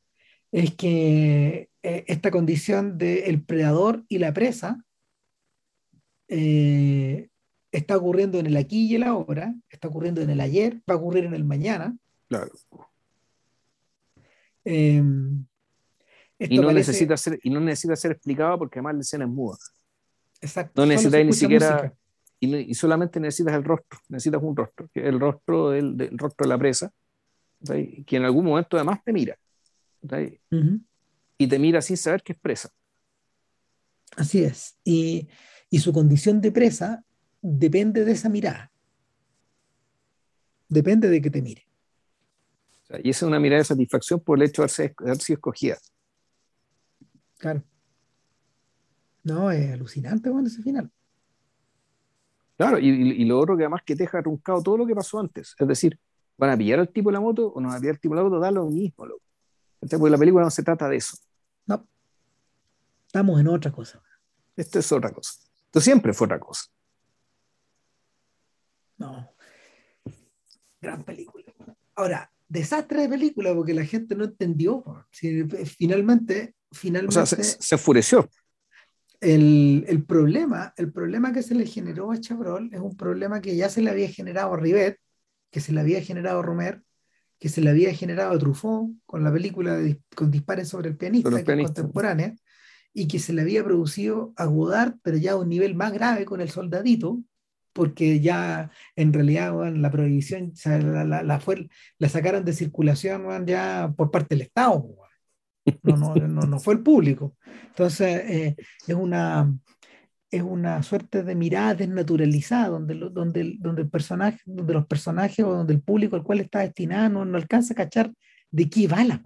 es que eh, esta condición del predador y la presa eh, está ocurriendo en el aquí y el ahora, está ocurriendo en el ayer, va a ocurrir en el mañana. Claro. Em, y, no necesita ser, y no necesita ser explicado porque además la escena es muda. Exacto. No necesitas ni siquiera. Y, solamente necesitas el rostro, necesitas un rostro, que el rostro del, del rostro de la presa, que en algún momento además te mira. Y te mira sin saber que es presa. Así es. Y, y su condición de presa depende de esa mirada. Depende de que te mire. y esa es una mirada de satisfacción por el hecho de haber sido escogida. Claro. No, es alucinante cuando ese final. Claro, y, lo otro que además que te deja truncado todo lo que pasó antes. Es decir, ¿van a pillar al tipo de la moto o no van a pillar al tipo de la moto? Da lo mismo, loco. Porque la película no se trata de eso. No. Estamos en otra cosa. Esto es otra cosa. Esto siempre fue otra cosa. No. Gran película. Ahora, desastre de película porque la gente no entendió. finalmente, finalmente. O sea, se, enfureció. El, problema, el problema que se le generó a Chabrol es un problema que ya se le había generado a Rivet, que se le había generado a Romer, que se le había generado a Truffaut con la película con dispares sobre el pianista, que es contemporánea, y que se le había producido a Godard, pero ya a un nivel más grave con el soldadito, porque ya en realidad la prohibición la, la, la, fue, la, sacaron de circulación ya por parte del Estado, no, no, no, no fue el público. Entonces, eh, es, una, es una suerte de mirada desnaturalizada, donde, donde, donde, el personaje, donde los personajes o donde el público al cual está destinado no, alcanza a cachar de qué va la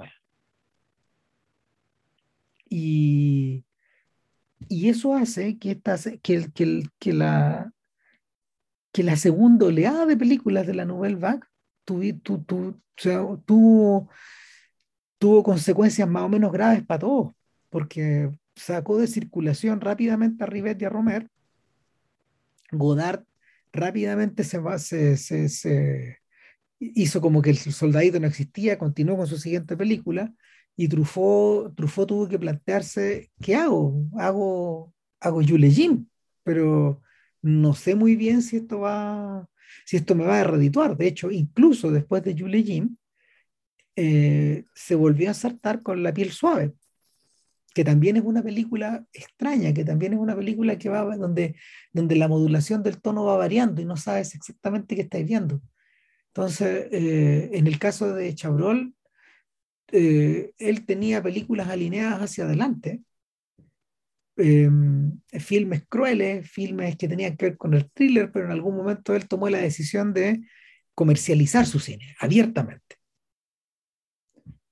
Y, y eso hace que, esta, que, que, que, la, que la segunda oleada de películas de la Nouvelle Vague tu, tu, tu, tuvo, tuvo consecuencias más o menos graves para todos, porque sacó de circulación rápidamente a Rivet y a Romer. Godard rápidamente se, hizo como que el soldadito no existía, continuó con su siguiente película y Truffaut, Truffaut tuvo que plantearse, ¿qué hago? Hago, hago Jim, pero no sé muy bien si esto va, si esto me va a redituar. De hecho, incluso después de Julie Jim, eh, se volvió a saltar con La piel suave, que también es una película extraña, que también es una película que va donde, donde la modulación del tono va variando y no sabes exactamente qué estáis viendo. Entonces, eh, en el caso de Chabrol, eh, él tenía películas alineadas hacia adelante, Em, filmes crueles, filmes que tenían que ver con el thriller, pero en algún momento él tomó la decisión de comercializar su cine abiertamente.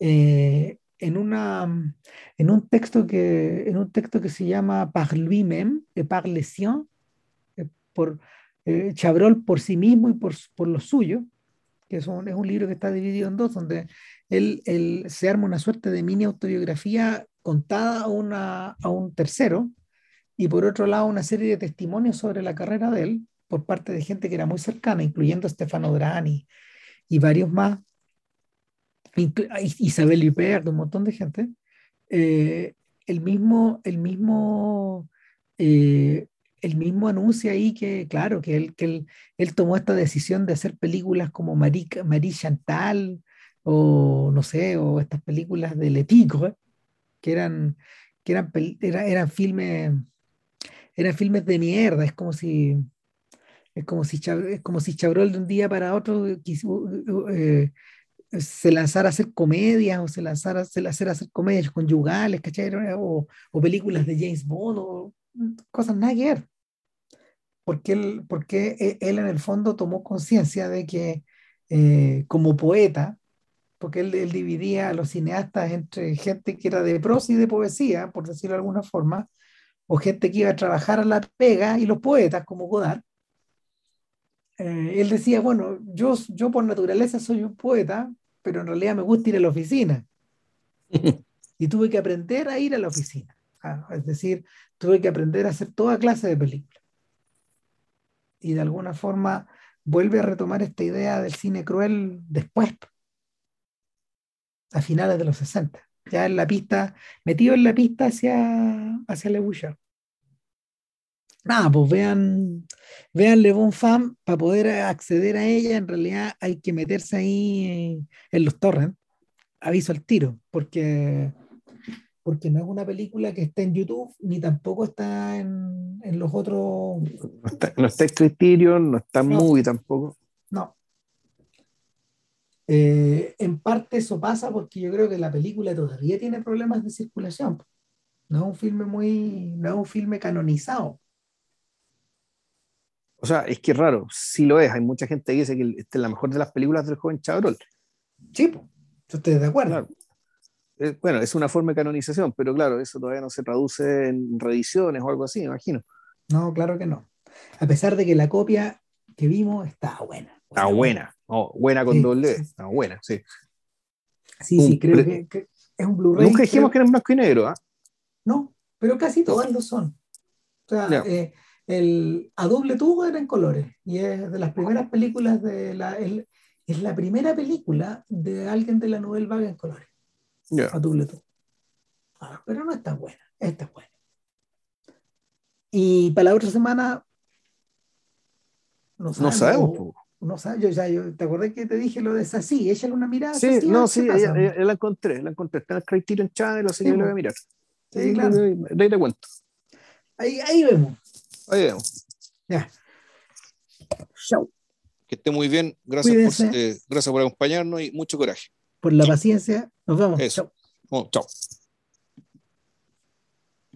Eh, en, una, en, un texto que, en un texto que se llama Par lui-même, Par les eh, por eh, Chabrol por sí mismo y por, por lo suyo, que es un, es un libro que está dividido en dos, donde él, él, se arma una suerte de mini autobiografía contada a, una, a un tercero y por otro lado una serie de testimonios sobre la carrera de él por parte de gente que era muy cercana, incluyendo Stefano Drani y varios más, Isabel Huppert, un montón de gente, eh, el mismo, el mismo, eh, el mismo anuncia ahí que, claro, que, él, que él, él, tomó esta decisión de hacer películas como Marie, Marie Chantal o no sé, o estas películas de Letico, que eran, que eran, eran filmes, eran filmes de mierda, es como si, Es como si, es como si Chabrol de un día para otro eh, se lanzara a hacer comedias o se lanzara, a hacer comedias conyugales, ¿cachai? O, películas de James Bond o cosas nada que. Porque él, porque e, él en el fondo tomó conciencia de que eh, como poeta, porque él, él, dividía a los cineastas entre gente que era de prosa y de poesía, por decirlo de alguna forma, o gente que iba a trabajar a la pega y los poetas como Godard. Eh, él decía, bueno, yo, yo por naturaleza soy un poeta, pero en realidad me gusta ir a la oficina. y tuve que aprender a ir a la oficina. Ah, es decir, tuve que aprender a hacer toda clase de películas. Y de alguna forma vuelve a retomar esta idea del cine cruel después, a finales de los 60, ya en la pista, metido en la pista hacia, hacia Le Bouchard. Nada, pues vean, vean Le Bon Femme, para poder acceder a ella, en realidad hay que meterse ahí en los torrents, aviso al tiro, porque porque no es una película que esté en YouTube, ni tampoco está en, en los otros. No está, no está en Criterion, no está en Movie tampoco. No. Eh, en parte eso pasa porque yo creo que la película todavía tiene problemas de circulación. No es un filme muy. No es un filme canonizado. O sea, es que es raro, sí lo es. Hay mucha gente que dice que esta es la mejor de las películas del joven Chabrol. Sí, pues, estoy de acuerdo. Eh, bueno, es una forma de canonización, pero claro, eso todavía no se traduce en reediciones o algo así, me imagino. No, claro que no. A pesar de que la copia que vimos está buena. Está buena, buena con doble, está buena, sí. Sí, sí, creo que, es un Blu-ray. Nunca dijimos que era en blanco y negro, ¿ah? No, pero casi todas lo son. O sea, eh, el, a doble tubo era en colores y es de las primeras películas de la. es la primera película de alguien de la Nouvelle Vague en colores. A doble ah, pero no está buena. Esta es buena. Y para la otra semana. No, sabemos. No, sabemos. Yo, ya, yo, ¿Te acordás que te dije lo de esa? Sí, échale una mirada. Sí, no, sí, ella, la encontré. La encontré. Está en el Criterion Channel, así que lo voy a mirar. Sí, claro. De ahí te cuento. Ahí, ahí vemos. Ahí vemos. Ya. Chao. Que esté muy bien. Gracias por, eh, gracias por acompañarnos y mucho coraje por la paciencia. Nos vemos. Chao. chao.